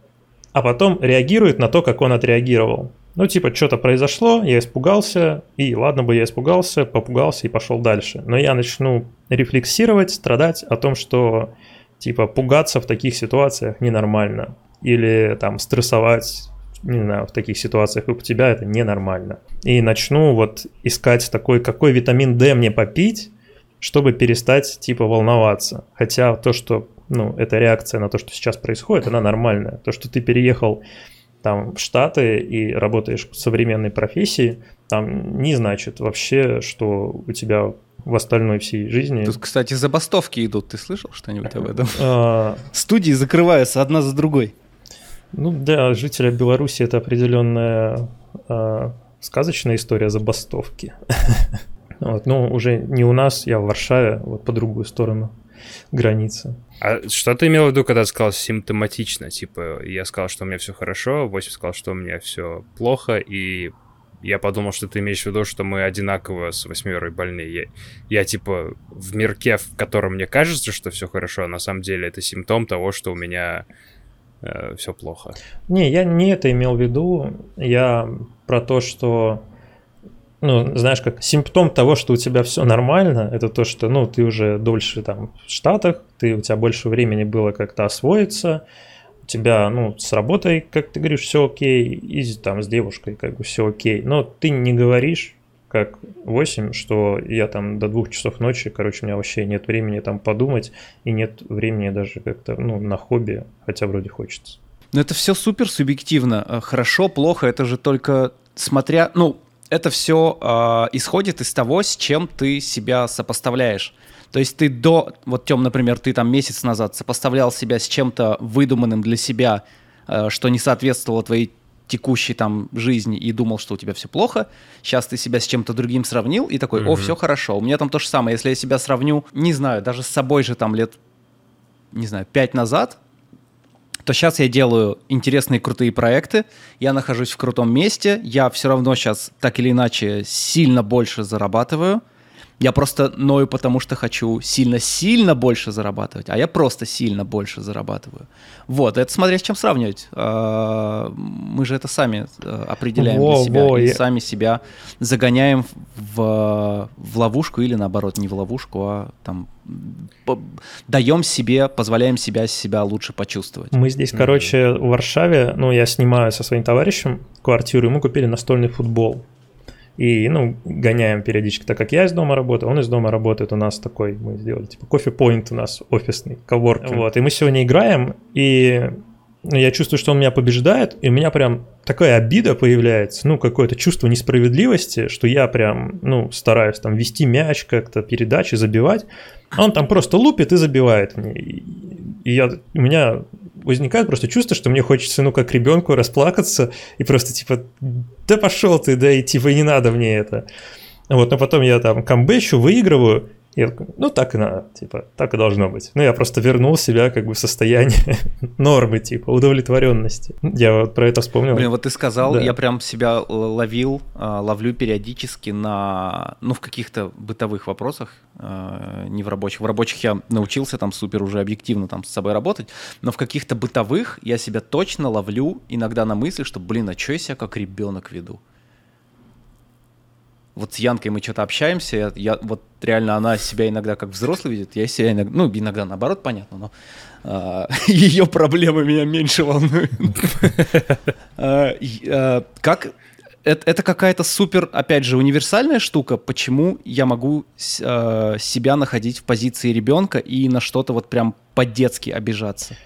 а потом реагирует на то, как он отреагировал. Ну, типа, что-то произошло, я испугался, и ладно бы я испугался, попугался и пошел дальше. Но я начну рефлексировать, страдать о том, что, типа, пугаться в таких ситуациях ненормально или там стрессовать, не знаю, в таких ситуациях, как у тебя, это ненормально. И начну вот искать такой, какой витамин D мне попить, чтобы перестать типа волноваться. Хотя то, что, ну, эта реакция на то, что сейчас происходит, она нормальная. То, что ты переехал там в Штаты и работаешь в современной профессии, там не значит вообще, что у тебя в остальной всей жизни. Тут, кстати, забастовки идут. Ты слышал что-нибудь об этом? А, Студии закрываются одна за другой. Ну, для жителя Беларуси это определенная э, сказочная история забастовки. вот, ну, уже не у нас, я в Варшаве, вот по другую сторону границы. А что ты имел в виду, когда сказал симптоматично? Типа, я сказал, что у меня все хорошо, 8 сказал, что у меня все плохо, и Я подумал, что ты имеешь в виду, что мы одинаково с восьмерой больны. Я, я типа в мирке, в котором мне кажется, что все хорошо, а на самом деле это симптом того, что у меня э, все плохо. Не, я не это имел в виду. Я про то, что ну, знаешь, как симптом того, что у тебя все нормально, это то, что, ну, ты уже дольше там в Штатах, ты, у тебя больше времени было как-то освоиться, у тебя, ну, с работой, как ты говоришь, все окей, и там с девушкой как бы все окей, но ты не говоришь, как 8, что я там до двух часов ночи, короче, у меня вообще нет времени там подумать, и нет времени даже как-то, ну, на хобби, хотя вроде хочется. Но это все супер субъективно. Хорошо, плохо, это же только смотря, ну, это все э, а, исходит из того, с чем ты себя сопоставляешь. То есть ты до, вот Тем, например, ты там месяц назад сопоставлял себя с чем-то выдуманным для себя, э, что не соответствовало твоей текущей там жизни и думал, что у тебя все плохо. Сейчас ты себя с чем-то другим сравнил и такой, о, все хорошо. У меня там то же самое. Если я себя сравню, не знаю, даже с собой же там лет, не знаю, пять назад, то сейчас я делаю интересные крутые проекты, я нахожусь в крутом месте, я все равно сейчас так или иначе сильно больше зарабатываю, я просто ною, потому что хочу сильно-сильно больше зарабатывать, а я просто сильно больше зарабатываю. Вот, это смотря с чем сравнивать. А, мы же это сами э, определяем во, для себя во, и я... сами себя загоняем в, в ловушку или наоборот не в ловушку, а там даем себе, позволяем себя себя лучше почувствовать. Мы здесь, короче, в Варшаве, ну, я снимаю со своим товарищем квартиру, и мы купили настольный футбол. И, ну, гоняем периодически, так как я из дома работаю, он из дома работает, у нас такой, мы сделали, типа, кофе-поинт у нас офисный, коворкинг. Вот, и мы сегодня играем, и ну, я чувствую, что он меня побеждает, и у меня прям такая обида появляется, ну, какое-то чувство несправедливости, что я прям, ну, стараюсь там вести мяч как-то, передачи, забивать, а он там просто лупит и забивает мне. И я, у меня возникает просто чувство, что мне хочется, ну, как ребенку расплакаться и просто типа, да пошел ты, да и типа не надо мне это. Вот, но потом я там камбэчу, выигрываю, я такой, ну так и надо, типа, так и должно быть. Ну, я просто вернул себя как бы в состояние нормы, типа, удовлетворенности. Я вот про это вспомнил. Блин, вот ты сказал, да. я прям себя ловил, а, ловлю периодически на, ну, в каких-то бытовых вопросах, а, не в рабочих. В рабочих я научился там супер уже объективно там с собой работать, но в каких-то бытовых я себя точно ловлю иногда на мысли, что, блин, а что я себя как ребенок веду? Вот с Янкой мы что-то общаемся, я, я вот реально она себя иногда как взрослый видит, я себя иногда, ну, иногда наоборот, понятно, но а, ее проблемы меня меньше волнуют. А, а, как это, это какая-то супер, опять же, универсальная штука, почему я могу э, себя находить в позиции ребенка и на что-то вот прям по-детски обижаться.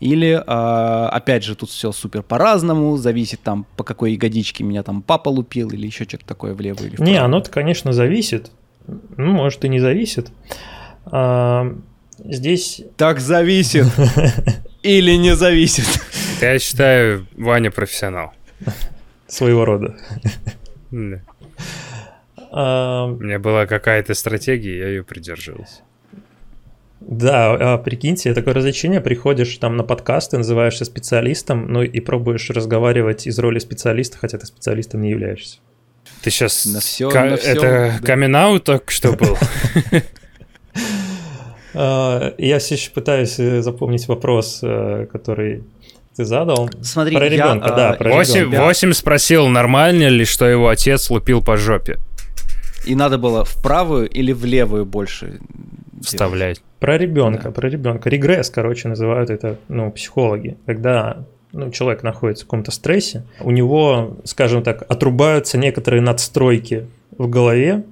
Или, э, опять же, тут все супер по-разному, зависит там, по какой ягодичке меня там папа лупил или еще что-то такое влево или вправо. Не, оно-то, конечно, зависит. Ну, может, и не зависит. А, здесь... Так зависит. Или не зависит. Я считаю, Ваня профессионал. Своего рода. А, У меня была какая-то стратегия, я ее придерживался. Да, а прикиньте, такое развлечение, приходишь там на подкаст, ты называешься специалистом, ну и пробуешь разговаривать из роли специалиста, хотя ты специалистом не являешься. Ты сейчас... На все, Ка- на все, это да. камин только что был? А, я все еще пытаюсь э, запомнить вопрос, э, который ты задал. Смотри, про ребенка, я, да. Про 8, ребенка. 8 спросил, нормально ли, что его отец лупил по жопе. И надо было в правую или в левую больше вставлять. Про ребенка, да. про ребенка. Регресс, короче, называют это, ну, психологи. Когда ну, человек находится в каком-то стрессе, у него, скажем так, отрубаются некоторые надстройки в голове,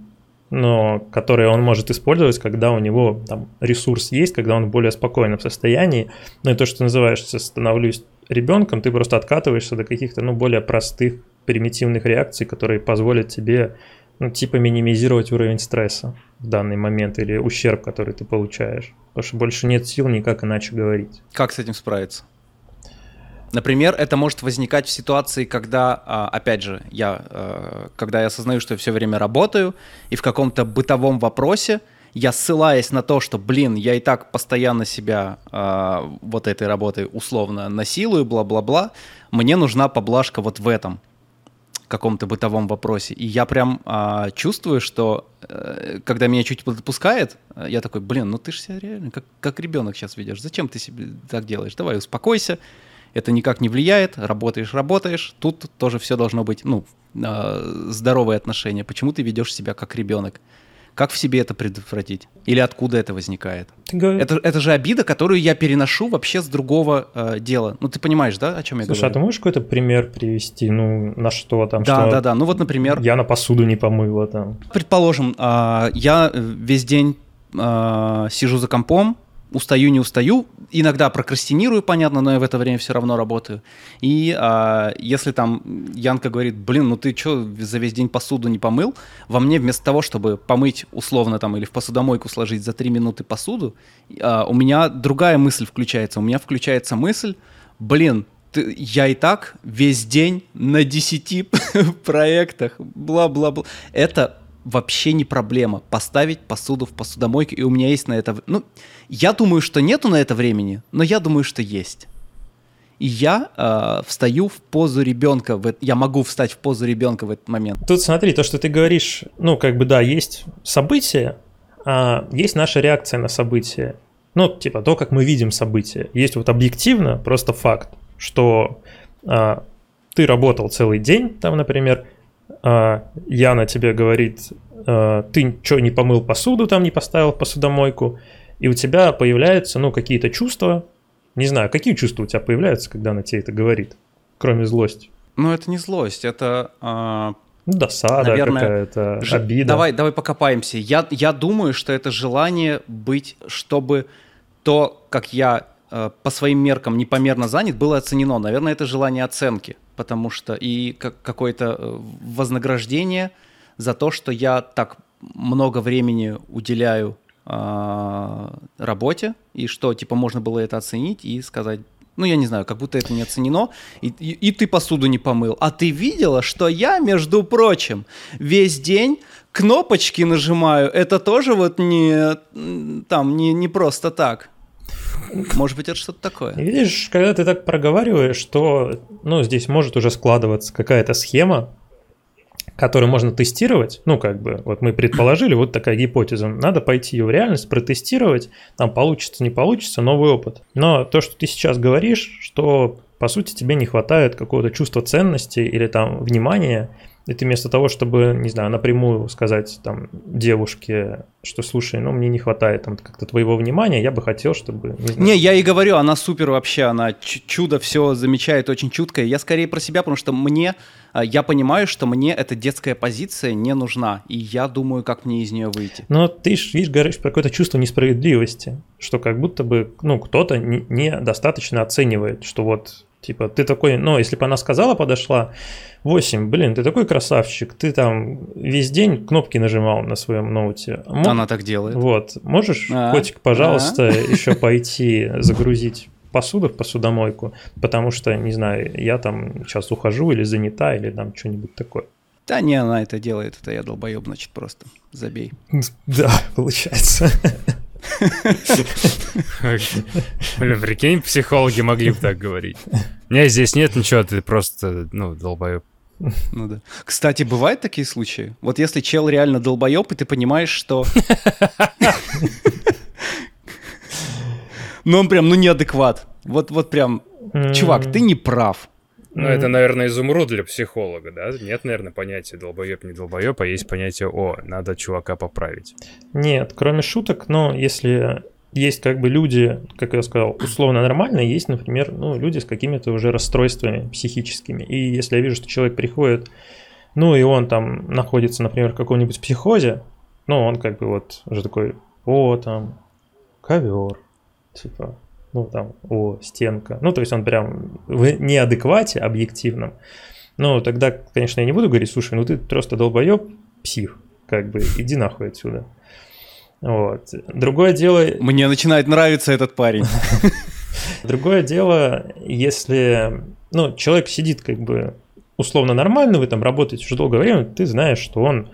но которые он может использовать, когда у него там ресурс есть, когда он в более спокойном состоянии. Ну и то, что ты называешься «становлюсь ребенком», ты просто откатываешься до каких-то ну, более простых примитивных реакций, которые позволят тебе ну, типа минимизировать уровень стресса в данный момент или ущерб, который ты получаешь. Потому что больше нет сил никак иначе говорить. Как с этим справиться? Например, это может возникать в ситуации, когда, а, опять же, я, э, когда я осознаю, что я все время работаю, и в каком-то бытовом вопросе я ссылаясь на то, что, блин, я и так постоянно себя э, вот этой работой условно насилую, бла-бла-бла, мне нужна поблажка вот в этом. Каком-то бытовом вопросе. И я прям а, чувствую, что э, когда меня чуть подпускает, я такой, блин, ну ты же себя реально как, как ребенок сейчас ведешь. Зачем ты себе так делаешь? Давай успокойся. Это никак не влияет. Работаешь, работаешь. Тут тоже все должно быть, ну, э, здоровые отношения. Почему ты ведешь себя как ребенок? Как в себе это предотвратить? Или откуда это возникает? Это, это же обида, которую я переношу вообще с другого э, дела. Ну, ты понимаешь, да, о чем я Слушай, говорю? а ты можешь какой-то пример привести? Ну, на что там? Да, что да, да. Ну, вот, например... Я на посуду не помыла там. Предположим, э, я весь день э, сижу за компом, устаю, не устаю. Иногда прокрастинирую, понятно, но я в это время все равно работаю. И а, если там Янка говорит, блин, ну ты что за весь день посуду не помыл, во мне вместо того, чтобы помыть условно там или в посудомойку сложить за три минуты посуду, а, у меня другая мысль включается. У меня включается мысль, блин, я и так весь день на 10 проектах, бла-бла-бла. Это вообще не проблема поставить посуду в посудомойку, и у меня есть на это... Ну, я думаю, что нету на это времени, но я думаю, что есть. И я э, встаю в позу ребенка, в, я могу встать в позу ребенка в этот момент. Тут смотри, то, что ты говоришь, ну, как бы да, есть события, а есть наша реакция на события. Ну, типа то, как мы видим события. Есть вот объективно просто факт, что а, ты работал целый день, там, например, Яна тебе говорит, а, ты что, не помыл посуду, там не поставил в посудомойку, и у тебя появляются, ну, какие-то чувства, не знаю, какие чувства у тебя появляются, когда она тебе это говорит, кроме злости? Ну, это не злость, это... А... Досада Наверное, какая-то, ж... обида. Давай, давай покопаемся. Я, я думаю, что это желание быть, чтобы то, как я э, по своим меркам непомерно занят, было оценено. Наверное, это желание оценки потому что и как какое-то э, вознаграждение за то, что я так много времени уделяю э, работе, и что, типа, можно было это оценить и сказать, ну, я не знаю, как будто это не оценено, и, и, и ты посуду не помыл. А ты видела, что я, между прочим, весь день кнопочки нажимаю, это тоже вот не, там, не, не просто так. Может быть, это что-то такое. Видишь, когда ты так проговариваешь, что ну, здесь может уже складываться какая-то схема, которую можно тестировать. Ну, как бы, вот мы предположили, вот такая гипотеза. Надо пойти ее в реальность, протестировать, там получится, не получится, новый опыт. Но то, что ты сейчас говоришь, что по сути тебе не хватает какого-то чувства ценности или там внимания, и ты вместо того, чтобы, не знаю, напрямую сказать там девушке, что слушай, ну мне не хватает там как-то твоего внимания, я бы хотел, чтобы... Не, знаю, не я и говорю, она супер вообще, она чудо все замечает очень чутко. Я скорее про себя, потому что мне, а, я понимаю, что мне эта детская позиция не нужна, и я думаю, как мне из нее выйти. Но ты ж, видишь, говоришь про какое-то чувство несправедливости, что как будто бы, ну, кто-то недостаточно не оценивает, что вот Типа, ты такой, ну, если бы она сказала, подошла, 8, блин, ты такой красавчик, ты там весь день кнопки нажимал на своем ноуте. Мог... Она так делает. Вот, можешь, а, котик, пожалуйста, а. еще пойти загрузить посуду в посудомойку, потому что, не знаю, я там сейчас ухожу или занята, или там что-нибудь такое. Да не, она это делает, это я долбоеб, значит, просто забей. Да, получается. Блин, прикинь, психологи могли бы так говорить. У меня здесь нет ничего, ты просто, ну, долбоеб. Ну да. Кстати, бывают такие случаи? Вот если чел реально долбоеб, и ты понимаешь, что... Ну он прям, ну неадекват. Вот, вот прям, чувак, ты не прав. Ну, это, наверное, изумруд для психолога, да? Нет, наверное, понятия долбоеб, не долбоеб, а есть понятие «о, надо чувака поправить». Нет, кроме шуток, но если есть как бы люди, как я сказал, условно нормальные, есть, например, ну, люди с какими-то уже расстройствами психическими. И если я вижу, что человек приходит, ну, и он там находится, например, в каком-нибудь психозе, ну, он как бы вот уже такой, о, там, ковер, типа, ну там, о, стенка. Ну, то есть он прям в неадеквате объективном. Ну, тогда, конечно, я не буду говорить, слушай, ну ты просто долбоеб, псих, как бы, иди нахуй отсюда. Вот. Другое дело... Мне начинает нравиться этот парень. Другое дело, если, ну, человек сидит как бы условно нормально, вы там работаете уже долгое время, ты знаешь, что он,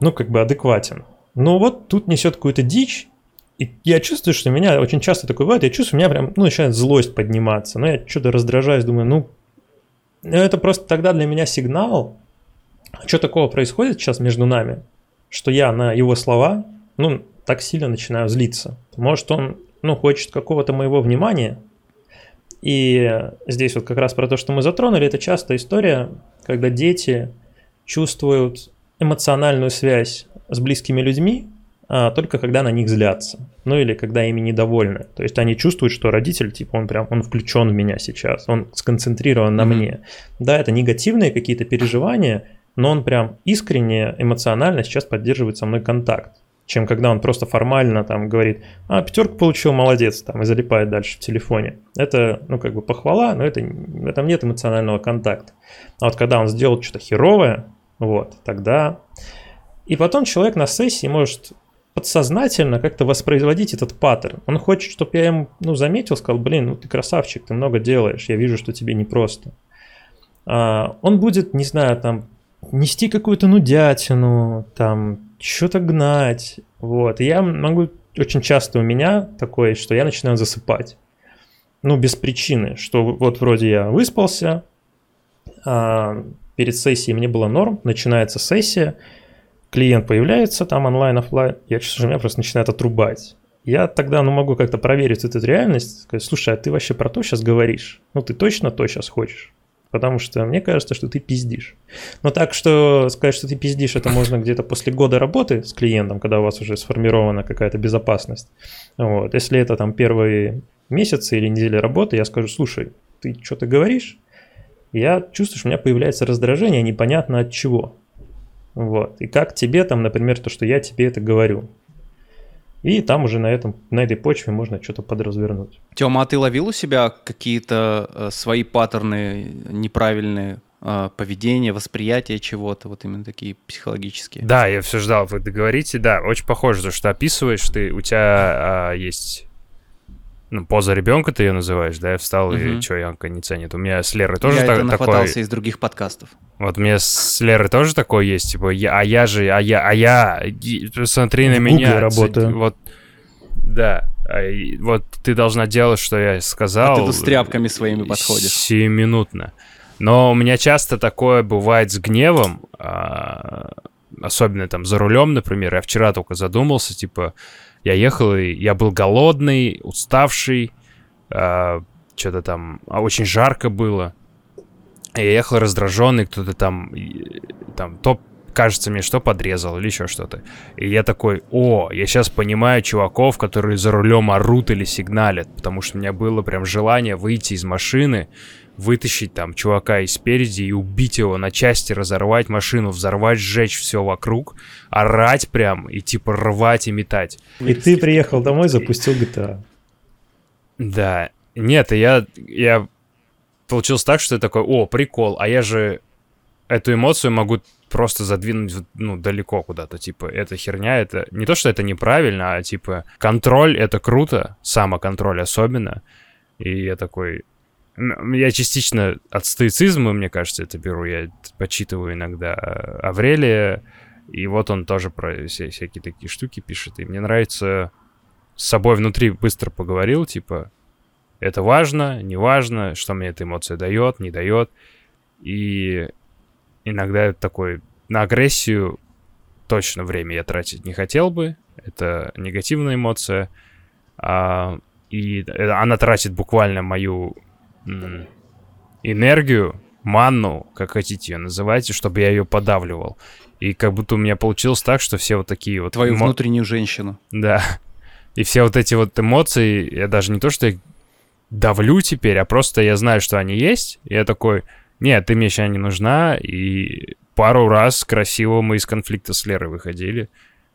ну, как бы адекватен. Но вот тут несет какую-то дичь, и я чувствую, что у меня очень часто такое бывает, я чувствую, у меня прям, ну, начинает злость подниматься, ну, я что-то раздражаюсь, думаю, Ну, это просто тогда для меня сигнал, что такого происходит сейчас между нами, что я на его слова, ну, так сильно начинаю злиться. Может, он, ну, хочет какого-то моего внимания. И здесь вот как раз про то, что мы затронули, это частая история, когда дети чувствуют эмоциональную связь с близкими людьми, а, только когда на них злятся, ну или когда ими недовольны. То есть они чувствуют, что родитель, типа, он прям, он включен в меня сейчас, он сконцентрирован на mm-hmm. мне. Да, это негативные какие-то переживания, но он прям искренне, эмоционально сейчас поддерживает со мной контакт, чем когда он просто формально там говорит, а, пятерку получил, молодец, там, и залипает дальше в телефоне. Это, ну, как бы похвала, но это, этом нет эмоционального контакта. А вот когда он сделал что-то херовое, вот, тогда... И потом человек на сессии может подсознательно как-то воспроизводить этот паттерн. Он хочет, чтобы я ему ну, заметил, сказал, блин, ну ты красавчик, ты много делаешь, я вижу, что тебе непросто. А, он будет, не знаю, там, нести какую-то нудятину, там, что-то гнать, вот. И я могу, очень часто у меня такое, что я начинаю засыпать. Ну, без причины, что вот вроде я выспался, а перед сессией мне было норм, начинается сессия, клиент появляется там онлайн, офлайн, я чувствую, что меня просто начинает отрубать. Я тогда ну, могу как-то проверить эту реальность, сказать, слушай, а ты вообще про то сейчас говоришь? Ну, ты точно то сейчас хочешь? Потому что мне кажется, что ты пиздишь. Но так что сказать, что ты пиздишь, это можно где-то после года работы с клиентом, когда у вас уже сформирована какая-то безопасность. Вот. Если это там первые месяцы или недели работы, я скажу, слушай, ты что-то говоришь? Я чувствую, что у меня появляется раздражение, непонятно от чего. Вот. И как тебе там, например, то, что я тебе это говорю. И там уже на, этом, на этой почве можно что-то подразвернуть. Тёма, а ты ловил у себя какие-то э, свои паттерны неправильные э, поведения, восприятия чего-то, вот именно такие психологические? Да, я все ждал, вы договорите. Да, очень похоже, то, что описываешь, ты, у тебя э, есть ну, поза ребенка ты ее называешь, да? Я встал, угу. и что, Янка не ценит. У меня с Лерой тоже я так, это такой... из других подкастов. Вот у меня с Лерой тоже такое есть, типа, я, а я же, а я, а я, смотри на меня. работаю. Вот, да. А, вот ты должна делать, что я сказал. А ты тут с тряпками своими подходишь. Сиюминутно. Но у меня часто такое бывает с гневом, а, особенно там за рулем, например. Я вчера только задумался, типа, я ехал, и я был голодный, уставший, э, что-то там, а очень жарко было. Я ехал раздраженный, кто-то там, там, то, кажется мне, что подрезал или еще что-то. И я такой, о, я сейчас понимаю чуваков, которые за рулем орут или сигналят, потому что у меня было прям желание выйти из машины, вытащить там чувака из спереди и убить его на части, разорвать машину, взорвать, сжечь все вокруг, орать прям и типа рвать и метать. И ты приехал домой, запустил GTA. Да. Нет, я, я получилось так, что я такой, о, прикол, а я же эту эмоцию могу просто задвинуть ну, далеко куда-то. Типа, эта херня, это не то, что это неправильно, а типа контроль — это круто, самоконтроль особенно. И я такой, я частично от стоицизма, мне кажется, это беру. Я почитываю иногда Аврелия, и вот он тоже про вся, всякие такие штуки пишет. И мне нравится с собой внутри быстро поговорил, типа, это важно, не важно, что мне эта эмоция дает, не дает. И иногда такой, на агрессию точно время я тратить не хотел бы. Это негативная эмоция. А, и она тратит буквально мою энергию, манну, как хотите ее называйте, чтобы я ее подавливал. И как будто у меня получилось так, что все вот такие вот... Твою эмо... внутреннюю женщину. Да. И все вот эти вот эмоции, я даже не то, что их давлю теперь, а просто я знаю, что они есть. И я такой, нет, ты мне сейчас не нужна. И пару раз красиво мы из конфликта с Лерой выходили.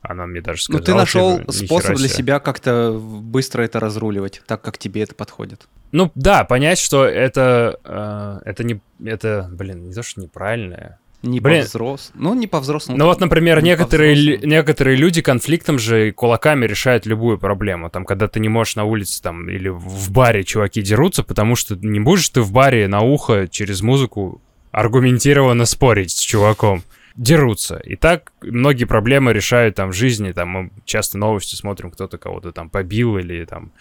Она мне даже сказала... Ну, ты нашел способ для себя как-то быстро это разруливать, так как тебе это подходит. Ну, да, понять, что это... Э, это не... Это, блин, не то, что неправильное. Не Блин. по взрослому. Ну, не по взрослому. Ну вот, например, некоторые, некоторые люди конфликтом же кулаками решают любую проблему. Там, когда ты не можешь на улице там или в баре чуваки дерутся, потому что не будешь ты в баре на ухо через музыку аргументированно спорить с чуваком дерутся. И так многие проблемы решают там в жизни, там мы часто новости смотрим, кто-то кого-то там побил или там,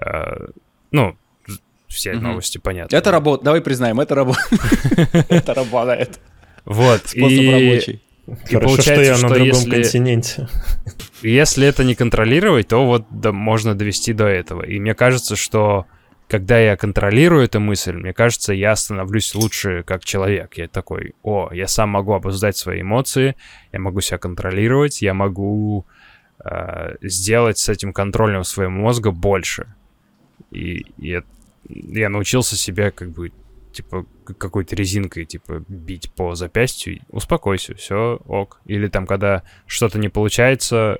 э, ну, все новости понятны. Это работа, давай признаем, это работа. Это работает. Вот. Способ рабочий. И Хорошо, получается, что я на другом если- континенте. Если это не контролировать, то вот да, можно довести до этого. И мне кажется, что когда я контролирую эту мысль, мне кажется, я становлюсь лучше как человек. Я такой, о, я сам могу обуздать свои эмоции, я могу себя контролировать, я могу э, сделать с этим контролем своего мозга больше. И, и это- я научился себя как бы типа какой-то резинкой типа бить по запястью. Успокойся, все ок. Или там, когда что-то не получается,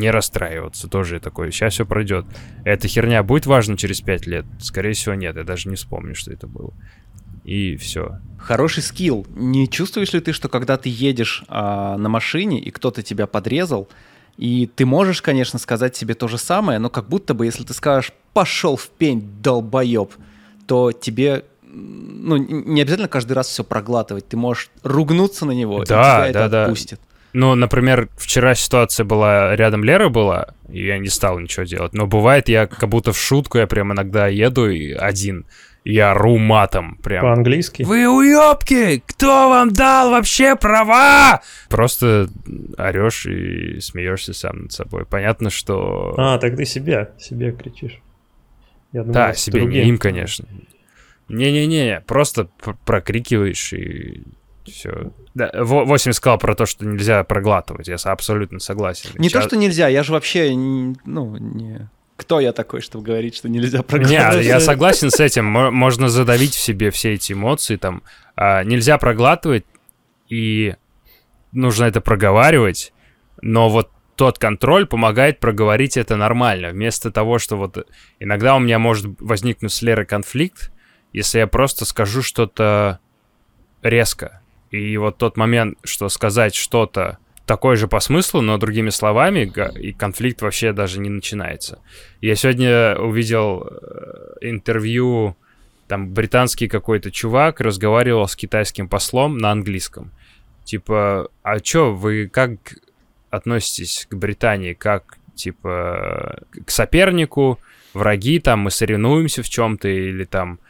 не расстраиваться. Тоже такое. Сейчас все пройдет. Эта херня будет важна через пять лет? Скорее всего, нет. Я даже не вспомню, что это было. И все. Хороший скилл. Не чувствуешь ли ты, что когда ты едешь а, на машине и кто-то тебя подрезал, и ты можешь, конечно, сказать себе то же самое, но как будто бы, если ты скажешь «пошел в пень, долбоеб», то тебе ну, не обязательно каждый раз все проглатывать. Ты можешь ругнуться на него, и Да, тебя да, это да. отпустит. Ну, например, вчера ситуация была, рядом Лера была, и я не стал ничего делать. Но бывает, я как будто в шутку, я прям иногда еду и один, и я ору матом прям. По-английски. Вы уёбки! Кто вам дал вообще права? Просто орешь и смеешься сам над собой. Понятно, что... А, так ты себя, себе кричишь. Я думал, да, себе, не другим. им, конечно. Не-не-не, просто пр- прокрикиваешь и все. Да, Во- Восемь сказал про то, что нельзя проглатывать. Я абсолютно согласен. Не то, Щас- что нельзя, я же вообще, ну, не... Кто я такой, чтобы говорить, что нельзя Не, проглатывать? я согласен с этим. Мо- Можно задавить в себе все эти эмоции. Там а, нельзя проглатывать, и нужно это проговаривать. Но вот тот контроль помогает проговорить это нормально. Вместо того, что вот иногда у меня может возникнуть с Лерой конфликт, если я просто скажу что-то резко. И вот тот момент, что сказать что-то такое же по смыслу, но другими словами, и конфликт вообще даже не начинается. Я сегодня увидел э, интервью, там британский какой-то чувак разговаривал с китайским послом на английском. Типа, а чё, вы как относитесь к Британии, как, типа, к сопернику, враги, там, мы соревнуемся в чем-то, или там,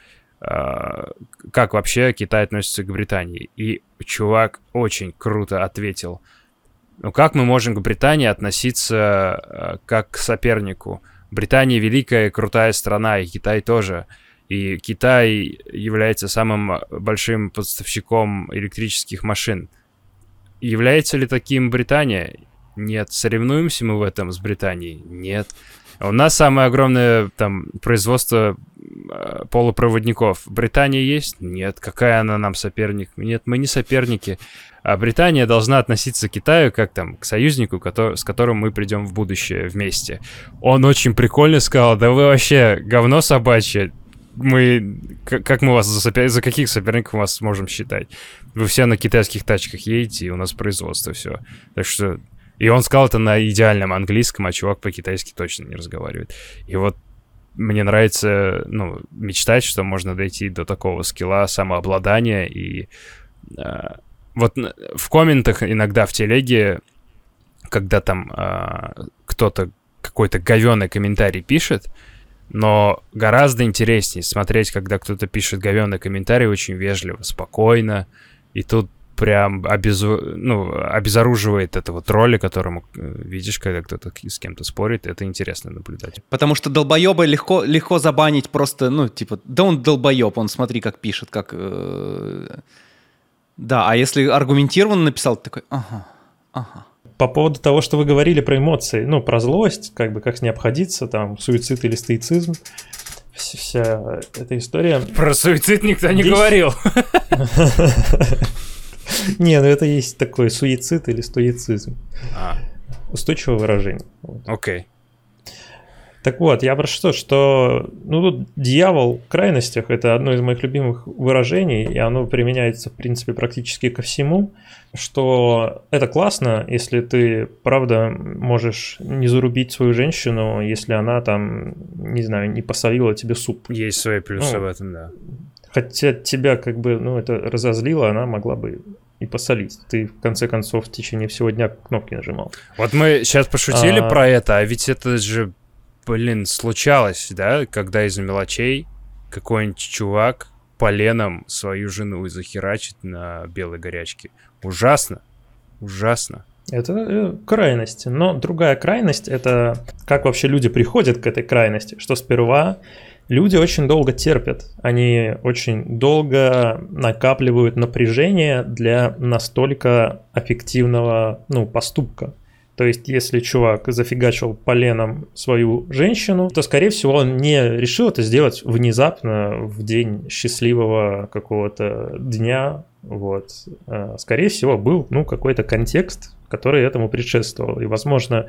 как вообще Китай относится к Британии? И чувак очень круто ответил. Ну как мы можем к Британии относиться э, как к сопернику? Британия великая, крутая страна, и Китай тоже. И Китай является самым большим поставщиком электрических машин. Является ли таким Британия? Нет. Соревнуемся мы в этом с Британией? Нет. У нас самое огромное там производство э, полупроводников. Британия есть? Нет. Какая она нам соперник? Нет, мы не соперники. А Британия должна относиться к Китаю как там к союзнику, кото- с которым мы придем в будущее вместе. Он очень прикольно сказал, да вы вообще говно собачье. Мы, как мы вас за, сопер- за каких соперников вас можем считать? Вы все на китайских тачках едете, и у нас производство все. Так что... И он сказал это на идеальном английском, а чувак по-китайски точно не разговаривает. И вот мне нравится, ну, мечтать, что можно дойти до такого скилла самообладания и а, вот в комментах иногда в телеге, когда там а, кто-то какой-то говёный комментарий пишет, но гораздо интереснее смотреть, когда кто-то пишет говёный комментарий очень вежливо, спокойно, и тут прям обезу... ну, обезоруживает этого тролля, которому э, видишь, когда кто-то с кем-то спорит, это интересно наблюдать. Потому что долбоеба легко, легко забанить просто, ну, типа, да он долбоеб, он смотри, как пишет, как... э, Да, а если аргументированно написал, ты такой, ага, ага. По поводу того, что вы говорили про эмоции, ну, про злость, как бы как с ней обходиться, там, суицид или стоицизм, вс- вся эта история. Про суицид никто не Здесь- говорил. Не, ну это есть такой суицид или стоицизм. А, Устойчивое выражение. Окей. Так вот, я про что, что ну тут дьявол в крайностях это одно из моих любимых выражений, и оно применяется, в принципе, практически ко всему, что это классно, если ты, правда, можешь не зарубить свою женщину, если она там, не знаю, не посолила тебе суп. Есть свои плюсы Ну, в этом, да. Хотя тебя как бы, ну, это разозлило, она могла бы и посолить. Ты, в конце концов, в течение всего дня кнопки нажимал. Вот мы сейчас пошутили А. про это, а ведь это же, блин, случалось, да, когда из-за мелочей какой-нибудь чувак поленом свою жену захерачит на белой горячке. Ужасно. Ужасно. Это э, крайность. Но другая крайность это как вообще люди приходят к этой крайности, что сперва люди очень долго терпят, они очень долго накапливают напряжение для настолько аффективного ну, поступка. То есть, если чувак зафигачил поленом свою женщину, то, скорее всего, он не решил это сделать внезапно в день счастливого какого-то дня. Вот. А, скорее всего, был ну, какой-то контекст, который этому предшествовал. И, возможно,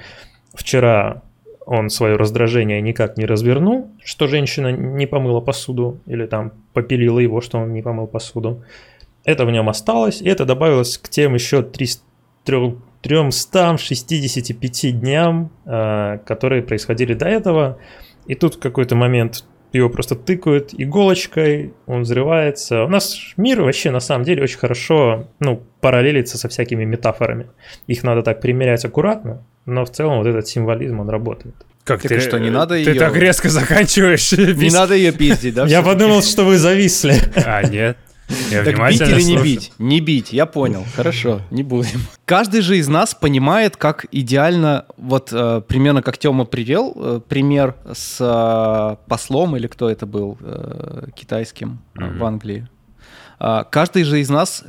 вчера он свое раздражение никак не развернул, что женщина не помыла посуду, или там попилила его, что он не помыл посуду. Это в нем осталось, и это добавилось к тем еще 300, 365 дням, а, которые происходили до этого. И тут в какой-то момент его просто тыкают иголочкой, он взрывается. У нас мир вообще на самом деле очень хорошо ну, параллелится со всякими метафорами. Их надо так примерять аккуратно, но в целом вот этот символизм, он работает. Как так ты что, не надо ты ее... так резко заканчиваешь? Не надо ее пиздить, да? Я подумал, что вы зависли. А, нет. Я так бить или не бить? Не бить, я понял. Хорошо, не будем. Каждый же из нас понимает, как идеально, вот э, примерно как Тёма привел э, пример с э, послом, или кто это был, э, китайским mm-hmm. в Англии. Э, каждый же из нас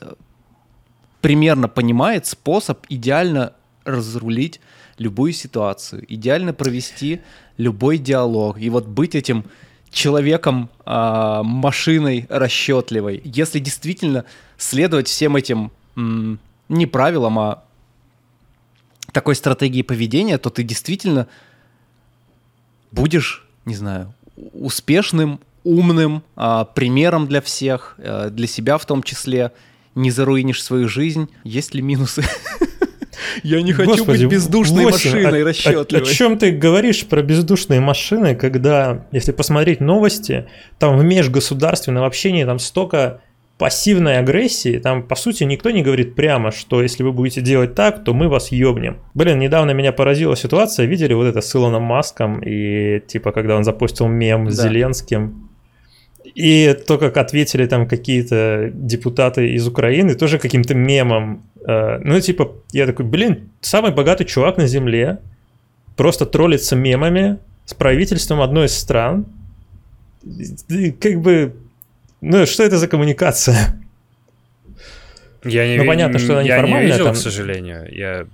примерно понимает способ идеально разрулить любую ситуацию, идеально провести любой диалог. И вот быть этим человеком, э, машиной расчетливой. Если действительно следовать всем этим м, не правилам, а такой стратегии поведения, то ты действительно будешь, не знаю, успешным, умным, э, примером для всех, э, для себя в том числе, не заруинишь свою жизнь. Есть ли минусы? Я не хочу Господи, быть бездушной 8. машиной расчетливой. О, о, о чем ты говоришь про бездушные машины, когда, если посмотреть новости, там в межгосударственном общении там столько пассивной агрессии, там, по сути, никто не говорит прямо, что если вы будете делать так, то мы вас ёбнем. Блин, недавно меня поразила ситуация, видели вот это с Илоном Маском, и типа, когда он запустил мем да. с Зеленским, и то, как ответили там какие-то депутаты из Украины, тоже каким-то мемом. Э, ну, типа, я такой, блин, самый богатый чувак на земле просто троллится мемами с правительством одной из стран. И как бы, ну, что это за коммуникация? Я не, ну, понятно, что она я не видел, там... к сожалению. Я...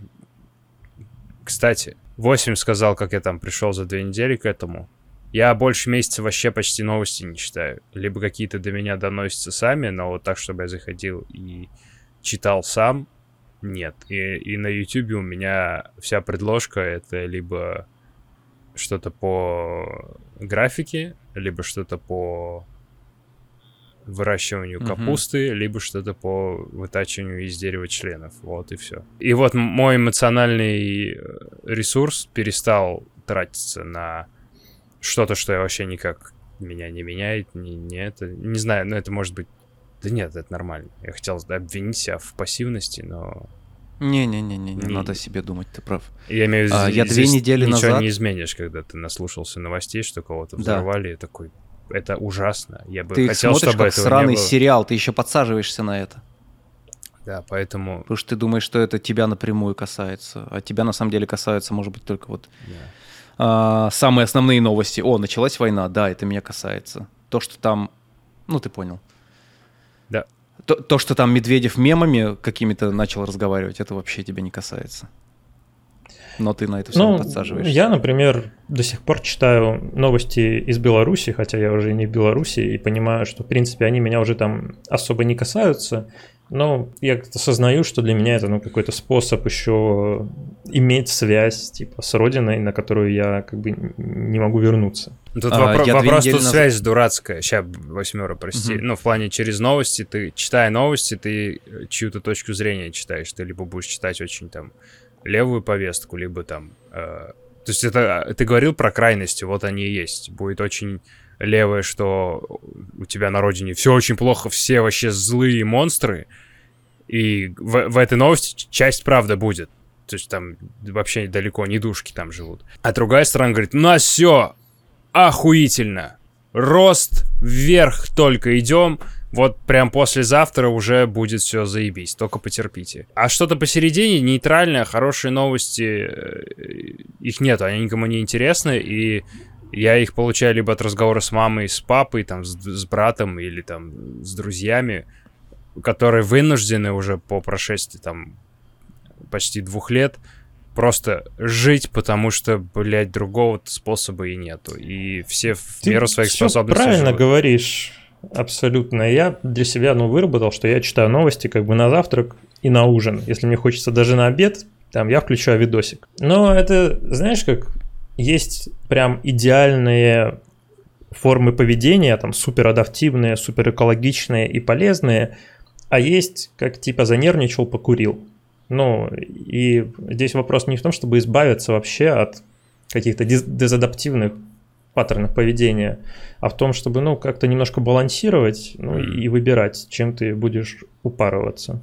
Кстати, 8 сказал, как я там пришел за две недели к этому. Я больше месяца вообще почти новости не читаю. Либо какие-то до меня доносятся сами, но вот так, чтобы я заходил и читал сам, нет. И, и на YouTube у меня вся предложка это либо что-то по графике, либо что-то по выращиванию mm-hmm. капусты, либо что-то по вытачиванию из дерева членов. Вот и все. И вот мой эмоциональный э, ресурс перестал тратиться на что-то, что я вообще никак меня не меняет, не, не это, не знаю, но это может быть, да нет, это нормально. Я хотел обвинить себя в пассивности, но не-не-не, не, не надо себе думать, ты прав. Я имею в виду, а, я две недели ничего назад... не изменишь, когда ты наслушался новостей, что кого-то взорвали, да. и такой, это ужасно. Я бы ты хотел, смотришь, чтобы как этого сраный не было. сериал, ты еще подсаживаешься на это. Да, поэтому... Потому что ты думаешь, что это тебя напрямую касается, а тебя на самом деле касается, может быть, только вот... Да а, самые основные новости. О, началась война, да, это меня касается. То, что там, ну ты понял. То, то что там Медведев мемами какими-то начал разговаривать, это вообще тебя не касается. Но ты на это все ну, подсаживаешься. Я, например, до сих пор читаю новости из Беларуси, хотя я уже не в Беларуси, и понимаю, что, в принципе, они меня уже там особо не касаются. Но я как-то осознаю, что для меня это ну, какой-то способ еще иметь связь типа с родиной, на которую я как бы не могу вернуться. Тут а, вопро- вопрос тут назад... связь дурацкая. Сейчас восьмера, прости. Угу. Ну, в плане через новости, ты, читая новости, ты чью-то точку зрения читаешь. Ты либо будешь читать очень там левую повестку, либо там... Э, то есть это ты говорил про крайности, вот они и есть. Будет очень левое, что у тебя на родине все очень плохо, все вообще злые монстры, и в, в этой новости часть правда будет. То есть там вообще далеко не душки там живут. А другая сторона говорит, у нас все охуительно. рост вверх только идем. Вот прям послезавтра уже будет все заебись, только потерпите. А что-то посередине, нейтральное, хорошие новости, э, их нет, они никому не интересны, и я их получаю либо от разговора с мамой, с папой, там, с, с братом или там с друзьями, которые вынуждены уже по прошествии там почти двух лет просто жить, потому что, блядь, другого способа и нету. И все в Ты меру своих способностей правильно живут. говоришь. Абсолютно. Я для себя ну, выработал, что я читаю новости как бы на завтрак и на ужин. Если мне хочется даже на обед, там я включаю видосик. Но это, знаешь, как есть прям идеальные формы поведения, там супер адаптивные, супер экологичные и полезные, а есть как типа занервничал, покурил. Ну, и здесь вопрос не в том, чтобы избавиться вообще от каких-то дез- дезадаптивных паттернов поведения, а в том, чтобы, ну, как-то немножко балансировать, ну, и выбирать, чем ты будешь упарываться.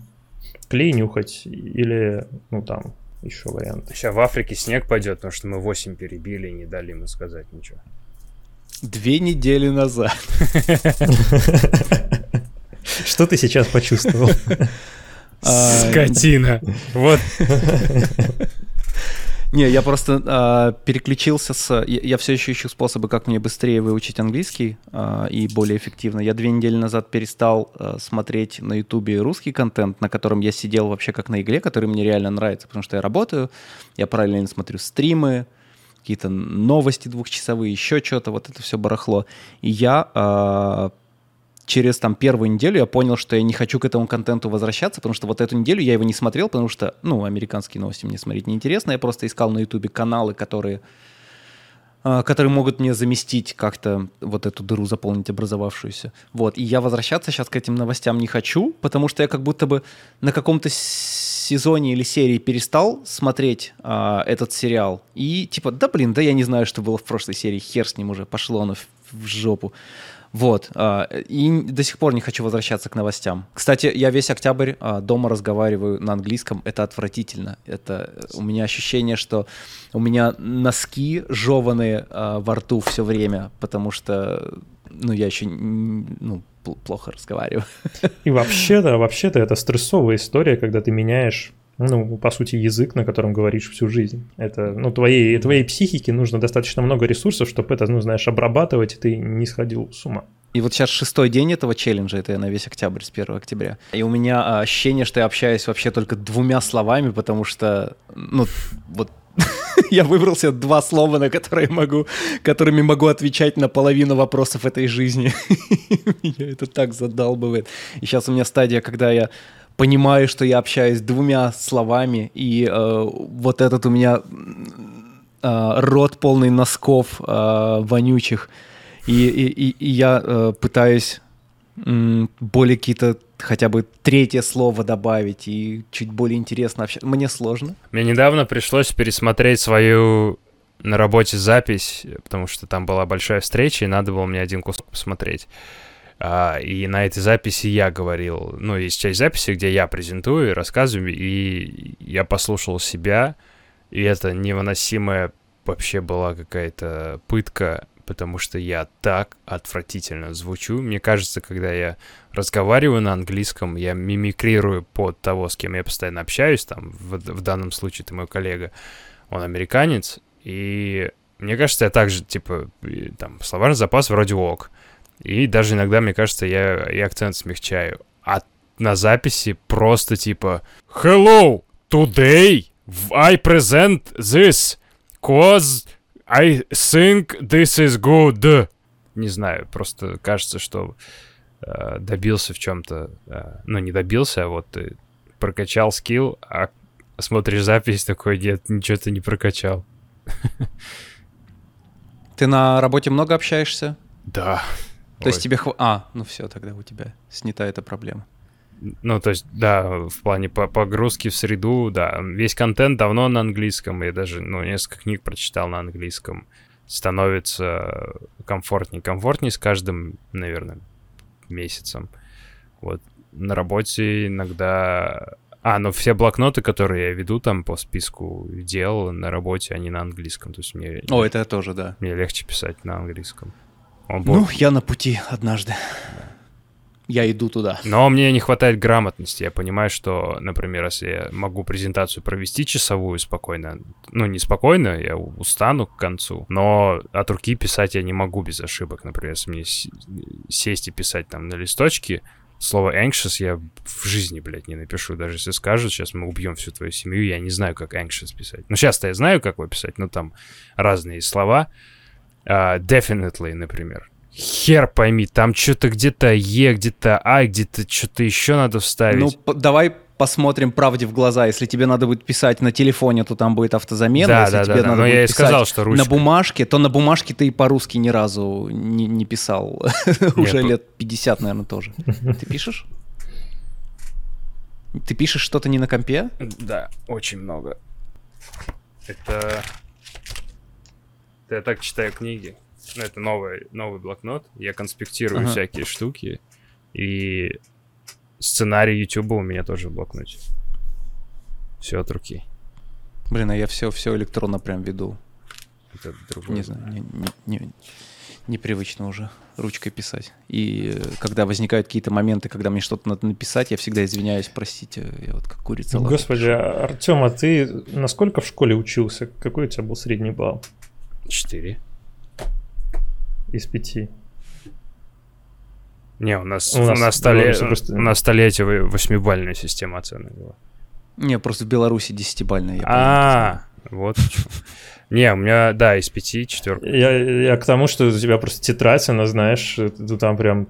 Клей нюхать или, ну, там, еще варианты. Сейчас в Африке снег пойдет, потому что мы 8 перебили и не дали ему сказать ничего. Две недели назад. Что ты сейчас почувствовал? А, Скотина. Вот. Не, я просто а, переключился с... Я, я все еще ищу способы, как мне быстрее выучить английский а, и более эффективно. Я две недели назад перестал а, смотреть на ютубе русский контент, на котором я сидел вообще как на игле, который мне реально нравится, потому что я работаю, я параллельно смотрю стримы, какие-то новости двухчасовые, еще что-то, вот это все барахло. И я а, через там первую неделю я понял, что я не хочу к этому контенту возвращаться, потому что вот эту неделю я его не смотрел, потому что, ну, американские новости мне смотреть неинтересно. Я просто искал на ютубе каналы, которые, а, которые могут мне заместить как-то вот эту дыру заполнить образовавшуюся. Вот, и я возвращаться сейчас к этим новостям не хочу, потому что я как будто бы на каком-то сезоне или серии перестал смотреть а, этот сериал. И типа, да блин, да я не знаю, что было в прошлой серии, хер с ним уже, пошло оно в, в жопу. Вот. а, И до сих пор не хочу возвращаться к новостям. Кстати, я весь октябрь а, дома разговариваю на английском. Это отвратительно. Это э, у меня ощущение, что у меня носки жеванные а, во рту все время, потому что ну, я еще ну, пл- плохо разговариваю. И вообще-то, вообще-то это стрессовая история, когда ты меняешь, ну, по сути, язык, на котором говоришь всю жизнь. Это, ну, твоей, твоей психике нужно достаточно много ресурсов, чтобы это, ну, знаешь, обрабатывать, и ты не сходил с ума. И вот сейчас шестой день этого челленджа, это я на весь октябрь, с 1 октября. И у меня а, ощущение, что я общаюсь вообще только двумя словами, потому что, ну, вот я выбрал себе два слова, на которые могу, которыми могу отвечать на половину вопросов этой жизни. Меня это так задалбывает. И сейчас у меня стадия, когда я понимаю, что я общаюсь двумя словами, и э, вот этот у меня э, рот полный носков э, вонючих, и, и, и, я э, пытаюсь м, более какие-то хотя бы третье слово добавить и чуть более интересно общаться. Мне сложно. Мне недавно пришлось пересмотреть свою на работе запись, потому что там была большая встреча, и надо было мне один кусок посмотреть. А, и на этой записи я говорил, ну, есть часть записи, где я презентую и рассказываю, и я послушал себя, и это невыносимая вообще была какая-то пытка, потому что я так отвратительно звучу. Мне кажется, когда я разговариваю на английском, я мимикрирую под того, с кем я постоянно общаюсь, там, в, в данном случае это мой коллега, он американец, и мне кажется, я также, типа, там, словарный запас вроде ок. И даже иногда, мне кажется, я и акцент смягчаю. А на записи просто типа Hello, today I present this cause I think this is good. Не знаю, просто кажется, что э, добился в чем-то, э, ну не добился, а вот ты прокачал скилл, а смотришь запись такой, нет, ничего ты не прокачал. Ты на работе много общаешься? Да. То есть Ой. тебе хва... А, ну все, тогда у тебя снята эта проблема. Ну, то есть, да, в плане по- погрузки в среду, да. Весь контент давно на английском, я даже, ну, несколько книг прочитал на английском. Становится комфортнее, комфортнее с каждым, наверное, месяцем. Вот. На работе иногда... А, ну все блокноты, которые я веду там по списку дел на работе, они на английском. То есть мне, О, это тоже, да. мне легче писать на английском. Он Ну, будет. я на пути однажды. Я иду туда. Но мне не хватает грамотности. Я понимаю, что, например, если я могу презентацию провести часовую спокойно, ну, не спокойно, я устану к концу, но от руки писать я не могу без ошибок. Например, если мне сесть и писать там на листочке, слово anxious я в жизни, блядь, не напишу. Даже если скажут, сейчас мы убьем всю твою семью, я не знаю, как anxious писать. Ну, сейчас-то я знаю, как его писать, но там разные слова. А, definitely, например. Хер пойми, там что-то где-то Е, где-то А, где-то что-то еще надо вставить. Ну, п- давай посмотрим правде в глаза. Если тебе надо будет писать на телефоне, то там будет автозамена. Да, Если да, тебе да, да. надо Но будет я и сказал, что на ручкой. бумажке, то на бумажке ты и по-русски ни разу не, не писал. Уже по- лет 50, наверное, тоже. Ты пишешь? Ты пишешь что-то не на компе? Да, очень много. Это... Я так читаю книги. Ну, это новый, новый блокнот. Я конспектирую Ага. всякие штуки. И сценарий Ютуба у меня тоже в блокноте. Все от руки. Блин, а я все, все электронно прям веду. Это другое. Не знаю, не- не- не- непривычно уже ручкой писать. И э, когда возникают какие-то моменты, когда мне что-то надо написать, я всегда извиняюсь, простите, я вот как курица. Господи, Артем, а ты насколько в школе учился? Какой у тебя был средний балл Четыре. из пяти? Не, у нас, У нас в столе- просто- у нас столетие вы- восьмибальная система оценок была. Не, просто в Беларуси десятибальная. А, вот. Не, у меня, да, из пяти четверка. Я, я к тому, что у тебя просто тетрадь, она, знаешь, э, ты там прям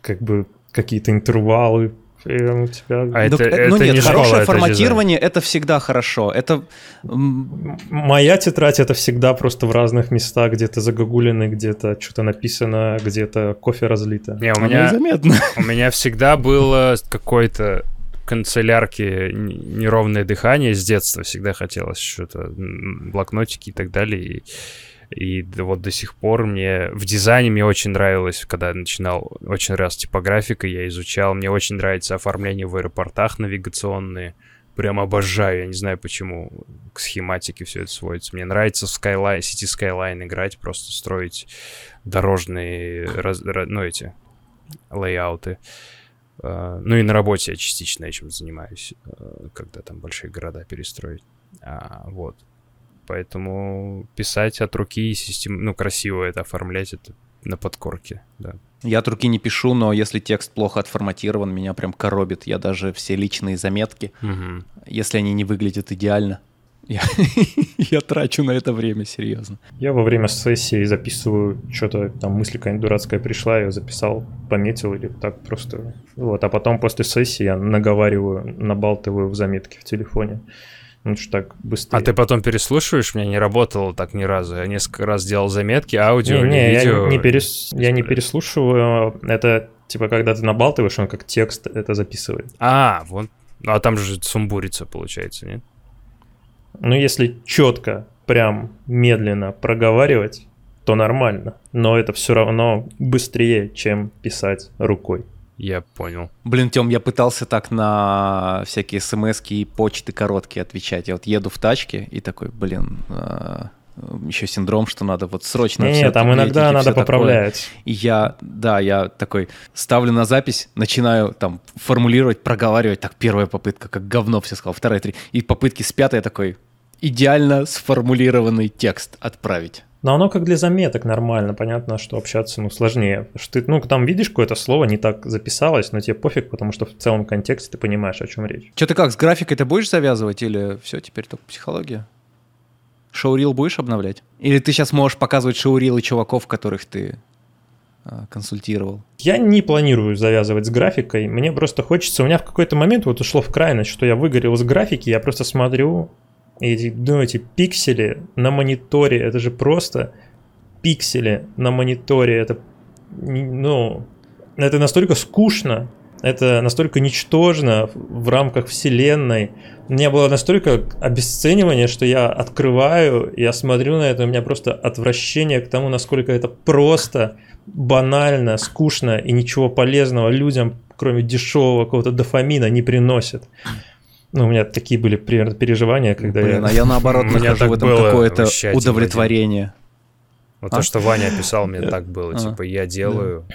как бы какие-то интервалы, прям у тебя... А Ну, это, э, ну это нет, не школа, хорошее это форматирование это всегда хорошо. Это Моя тетрадь это всегда просто в разных местах, где-то загогулины, где-то что-то написано, где-то кофе разлито. Не, у меня, незаметно. у меня всегда было какое-то канцелярки неровное дыхание с детства. Всегда хотелось что-то, блокнотики и так далее. И, и вот до сих пор мне в дизайне мне очень нравилось, когда я начинал, очень раз типографика я изучал. Мне очень нравится оформление в аэропортах навигационные. Прям обожаю, я не знаю почему к схематике все это сводится. Мне нравится в Skyline, сети Skyline играть, просто строить дорожные, раз- ра- ну эти, лейауты. А, Ну и на работе я частично этим занимаюсь, э, когда там большие города перестроить. А, Вот. Поэтому писать от руки, систем... ну, красиво это оформлять, это на подкорке, да. Я от руки не пишу, но если текст плохо отформатирован, меня прям коробит. Я даже все личные заметки, Мгм. если они не выглядят идеально, я, я трачу на это время, серьезно. Я во время сессии записываю что-то, там мысль какая-нибудь дурацкая пришла, я записал, пометил или так просто. Вот, а потом после сессии я наговариваю, набалтываю в заметки в телефоне. Ну что так быстрее. А ты потом переслушиваешь? У меня не работало так ни разу. Я несколько раз делал заметки, аудио Не, или не, видео. я не, перес- я не переслушиваю. Это типа когда ты набалтываешь, он как текст это записывает. А, вот. Ну, а там же сумбурится, получается, нет? Ну, если четко, прям медленно проговаривать, то нормально. Но это все равно быстрее, чем писать рукой. Я понял. Блин, Тем, я пытался так на всякие смс и почты короткие отвечать. Я вот еду в тачке и такой, блин, еще синдром, что надо вот срочно Не, всё не, там ответить иногда надо такое. поправлять. И я, да, я такой ставлю на запись, начинаю там формулировать, проговаривать. Так, первая попытка, как говно все сказал, вторая, три. И попытки с пятой я такой, идеально сформулированный текст отправить. Но оно как для заметок нормально, понятно, что общаться ну, сложнее. Что ты, ну, там видишь какое-то слово, не так записалось, но тебе пофиг, потому что в целом контексте ты понимаешь, о чем речь. Что ты как, с графикой ты будешь завязывать или все, теперь только психология? Шоурил будешь обновлять? Или ты сейчас можешь показывать шоурилы чуваков, которых ты а, консультировал? Я не планирую завязывать с графикой, мне просто хочется, у меня в какой-то момент вот ушло в крайность, что я выгорел с графики, я просто смотрю, и эти, ну, эти пиксели на мониторе, это же просто пиксели на мониторе, это, ну, это настолько скучно, это настолько ничтожно в рамках вселенной. У меня было настолько обесценивание, что я открываю, я смотрю на это, у меня просто отвращение к тому, насколько это просто, банально, скучно и ничего полезного людям, кроме дешевого какого-то дофамина, не приносит. Ну, у меня такие были примерно переживания, когда Блин, я... а я наоборот У меня нахожу в этом какое-то удовлетворение. Вот А? то, что Ваня описал, мне так было. А. Типа, я делаю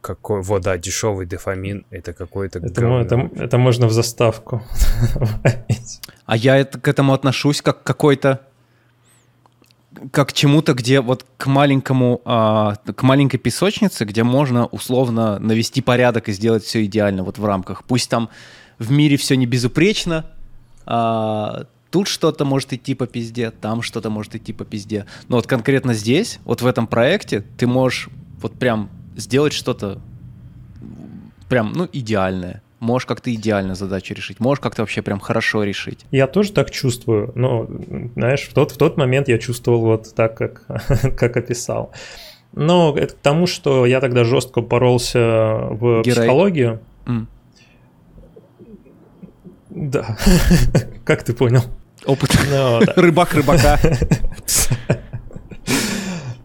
какой... Вот, да, дешевый дофамин, это какой-то Это, говно. это, это можно в заставку. А я это, к этому отношусь как к какой-то как к чему-то, где вот к маленькому, а, к маленькой песочнице, где можно условно навести порядок и сделать все идеально вот в рамках. Пусть там в мире все не безупречно, а, тут что-то может идти по пизде, там что-то может идти по пизде. Но вот конкретно здесь, вот в этом проекте, ты можешь вот прям сделать что-то прям, ну, идеальное. Можешь как-то идеально задачу решить, можешь как-то вообще прям хорошо решить. Я тоже так чувствую, но, знаешь, в тот, в тот момент я чувствовал вот так, как, как описал. Но это к тому, что я тогда жестко поролся в Герой. психологию. М. Да, как ты понял? Опыт. Ну, да. Рыбак рыбака.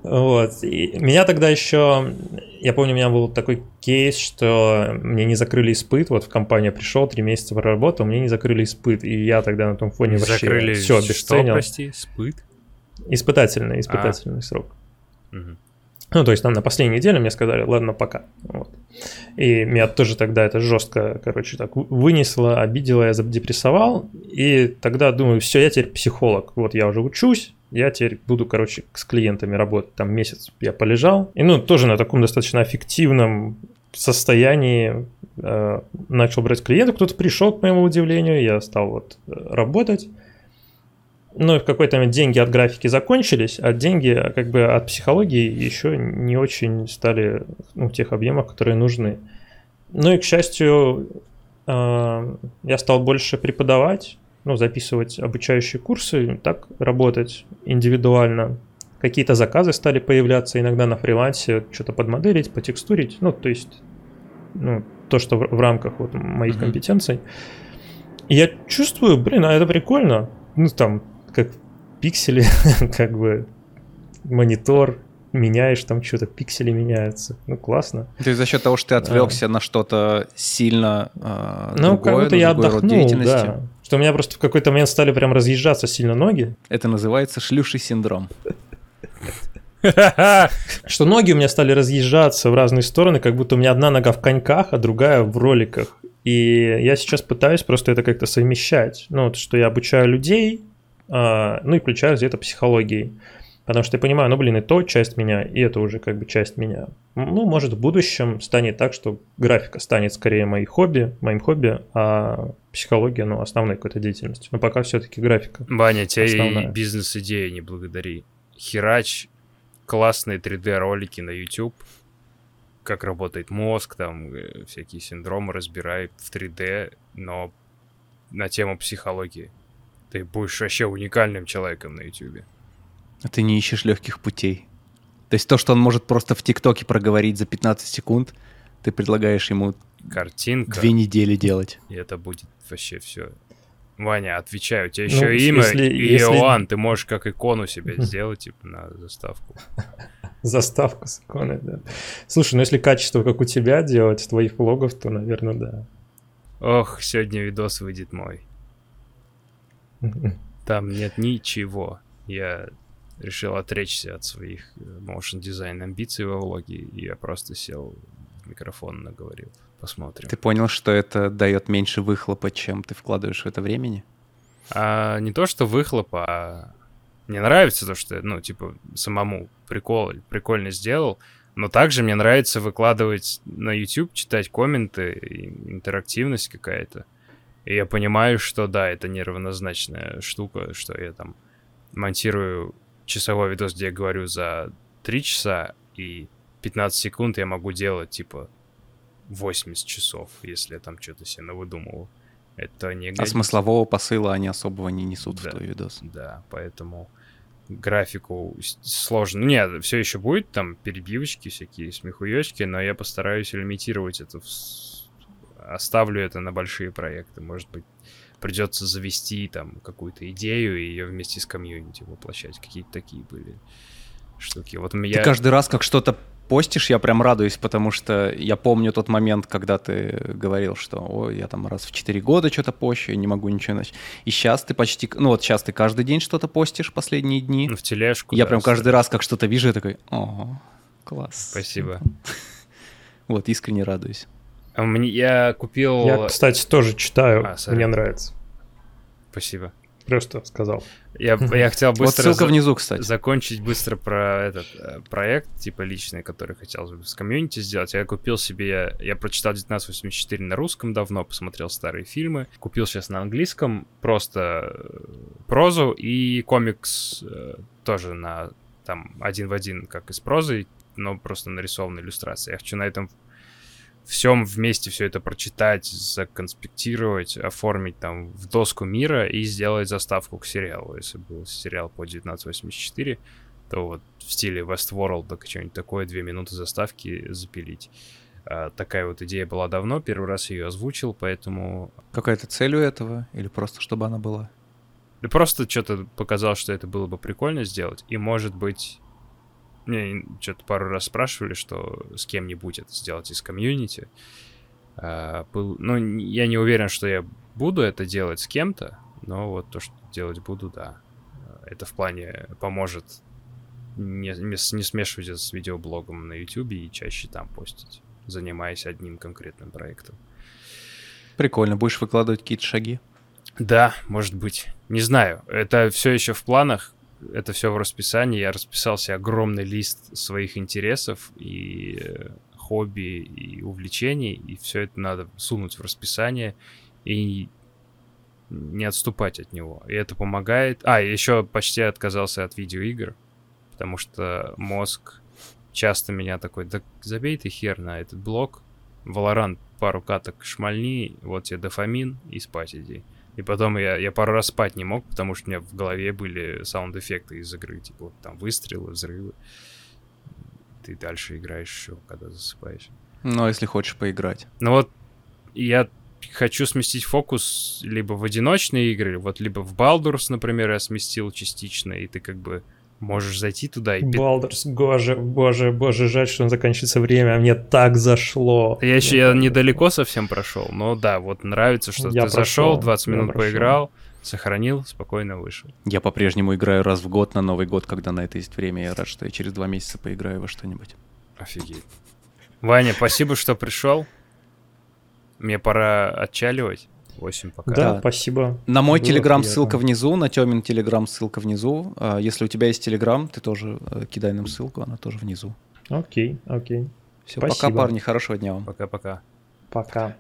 Вот. И меня тогда еще, я помню, у меня был такой кейс, что мне не закрыли испыт. Вот в компанию пришел, три месяца проработал, мне не закрыли испыт. И я тогда на том фоне вообще Закрыли все что, обесценил. прости, спыт? Испытательный, испытательный срок. Мгм. Ну, то есть там на последней неделе мне сказали, ладно, пока. Вот. И меня тоже тогда это жестко, короче, так вы- вынесло, обидело, я задепрессовал. И тогда думаю, все, я теперь психолог. Вот я уже учусь, я теперь буду, короче, с клиентами работать. Там месяц я полежал. И, ну, тоже на таком достаточно эффективном состоянии э, начал брать клиентов. Кто-то пришел, к моему удивлению, я стал вот э, работать. Ну и в какой-то момент деньги от графики закончились, а деньги как бы от психологии еще не очень стали ну, в тех объемах, которые нужны. Ну и, к счастью, э, я стал больше преподавать, ну, записывать обучающие курсы, так работать индивидуально. Какие-то заказы стали появляться иногда на фрилансе, что-то подмоделить, потекстурить. Ну, то есть, ну, то, что в, в рамках вот моих Мгм. компетенций. И я чувствую, блин, а это прикольно. Ну, там, как пиксели, как бы монитор, меняешь там что-то, пиксели меняются. Ну, классно. То есть за счет того, что ты отвлекся на что-то сильно э, Ну, как другое, будто на я отдохнул, да. Что у меня просто в какой-то момент стали прям разъезжаться сильно ноги. это называется шлюший синдром. Что ноги у меня стали разъезжаться в разные стороны, как будто у меня одна нога в коньках, а другая в роликах. И я сейчас пытаюсь просто это как-то совмещать. Ну, вот, что я обучаю людей, ну и включаю где-то психологией. Потому что я понимаю, ну, блин, и то часть меня, и это уже как бы часть меня. Ну, может, в будущем станет так, что графика станет скорее моей хобби, моим хобби, а психология, ну, основной какой-то деятельностью. Но пока все-таки графика. Баня, Основная. бизнес-идея не благодари. Херач, классные 3D-ролики на YouTube, как работает мозг, там э, всякие синдромы разбирай в 3D, но на тему психологии. Ты будешь вообще уникальным человеком на YouTube. А ты не ищешь легких путей. То есть то, что он может просто в ТикТоке проговорить за 15 секунд, ты предлагаешь ему Картинка, две недели делать. и это будет вообще все. Ваня, отвечаю, у тебя Ну, еще имя если- если- Иоанн, ты можешь как икону себе сделать, типа, на заставку. Заставка с иконой, да. Слушай, ну если качество, как у тебя делать, твоих влогов, то, наверное, да. Ох, сегодня видос выйдет мой. Там нет ничего. Я решил отречься от своих э, motion дизайн амбиций во влоге, и я просто сел в микрофон наговорил. Посмотрим. Ты понял, что это дает меньше выхлопа, чем ты вкладываешь в это времени? А не то, что выхлопа, а мне нравится то, что, ну, типа, самому прикол, прикольно сделал, но также мне нравится выкладывать на YouTube, читать комменты, интерактивность какая-то. И я понимаю, что да, это неравнозначная штука, что я там монтирую часовой видос, где я говорю за 3 часа, и 15 секунд я могу делать, типа, 80 часов, если я там что-то себе навыдумывал. Это не А смыслового посыла они особого не несут Да. в твой видос. Да, поэтому графику сложно. Ну, Нет, все еще будет там перебивочки всякие, смехуёчки, но я постараюсь лимитировать это. в Оставлю это на большие проекты. Может быть, придется завести там какую-то идею и ее вместе с комьюнити воплощать. Какие-то такие были штуки. Вот Ты я... каждый раз, как что-то постишь, я прям радуюсь, потому что я помню тот момент, когда ты говорил, что ой, я там раз в 4 года что-то пощу, я не могу ничего начать. И сейчас ты почти, ну вот сейчас ты каждый день что-то постишь последние дни. Ну, в тележку. Я да, прям каждый раз как что-то вижу, я такой, ого, класс. Спасибо. Вот, искренне радуюсь. А мне, я купил... Я, кстати, тоже читаю. А. Мне нравится. Спасибо. Просто сказал. Я, я хотел Вот быстро... ссылка за- внизу, кстати. закончить быстро про этот э, проект, типа личный, который хотелось бы с комьюнити сделать. Я купил себе, я прочитал 1984 на русском давно, посмотрел старые фильмы. Купил сейчас на английском просто э, прозу и комикс э, тоже на там один в один, как и с прозой, но просто нарисованная иллюстрация. Я хочу на этом всем вместе все это прочитать, законспектировать, оформить там в доску мира и сделать заставку к сериалу. Если был сериал по 1984, то вот в стиле Westworld, так что-нибудь такое, две минуты заставки запилить. А, такая вот идея была давно, первый раз ее озвучил, поэтому Какая-то цель у этого? Или просто чтобы она была? да просто что-то показал, что это было бы прикольно сделать. И может быть... Мне что-то пару раз спрашивали, что с кем-нибудь это сделать из комьюнити. А, был... Ну, я не уверен, что я буду это делать с кем-то, но вот то, что делать буду, да. Это в плане поможет не, не смешивать это с видеоблогом на YouTube и чаще там постить, занимаясь одним конкретным проектом. Прикольно, будешь выкладывать какие-то шаги? Да, может быть. Не знаю. Это все еще в планах. Это все в расписании. Я расписал себе огромный лист своих интересов и э, хобби и увлечений. И все это надо сунуть в расписание и не отступать от него. И это помогает. А, еще почти отказался от видеоигр, потому что мозг часто меня такой, да забей ты хер на этот блок, Valorant пару каток шмальни, вот тебе дофамин и спать иди. И потом я, я пару раз спать не мог, потому что у меня в голове были саунд-эффекты из игры, типа вот там выстрелы, взрывы. Ты дальше играешь еще, когда засыпаешь. Ну, если хочешь поиграть. Ну вот я хочу сместить фокус либо в одиночные игры, вот либо в Baldur's, например, я сместил частично, и ты как бы можешь зайти туда и... Балдерс, боже, боже, боже, жаль, что закончится время, а мне так зашло. Я еще я недалеко совсем прошел, но да, вот нравится, что Я ты зашел, прошел, 20 я минут прошел. поиграл, сохранил, спокойно вышел. Я по-прежнему играю раз в год на Новый год, когда на это есть время. Я рад, что я через два месяца поиграю во что-нибудь. Офигеть. Ваня, спасибо, что пришел. Мне пора отчаливать. 8 пока. Да, Да. спасибо. На мой Было телеграм приятно. ссылка внизу, на Тёмин телеграм ссылка внизу. А, Если у тебя есть телеграм, ты тоже э, кидай нам ссылку, она тоже внизу. Окей, окей. Все, пока, Спасибо. парни, хорошего дня вам. Пока-пока. Пока.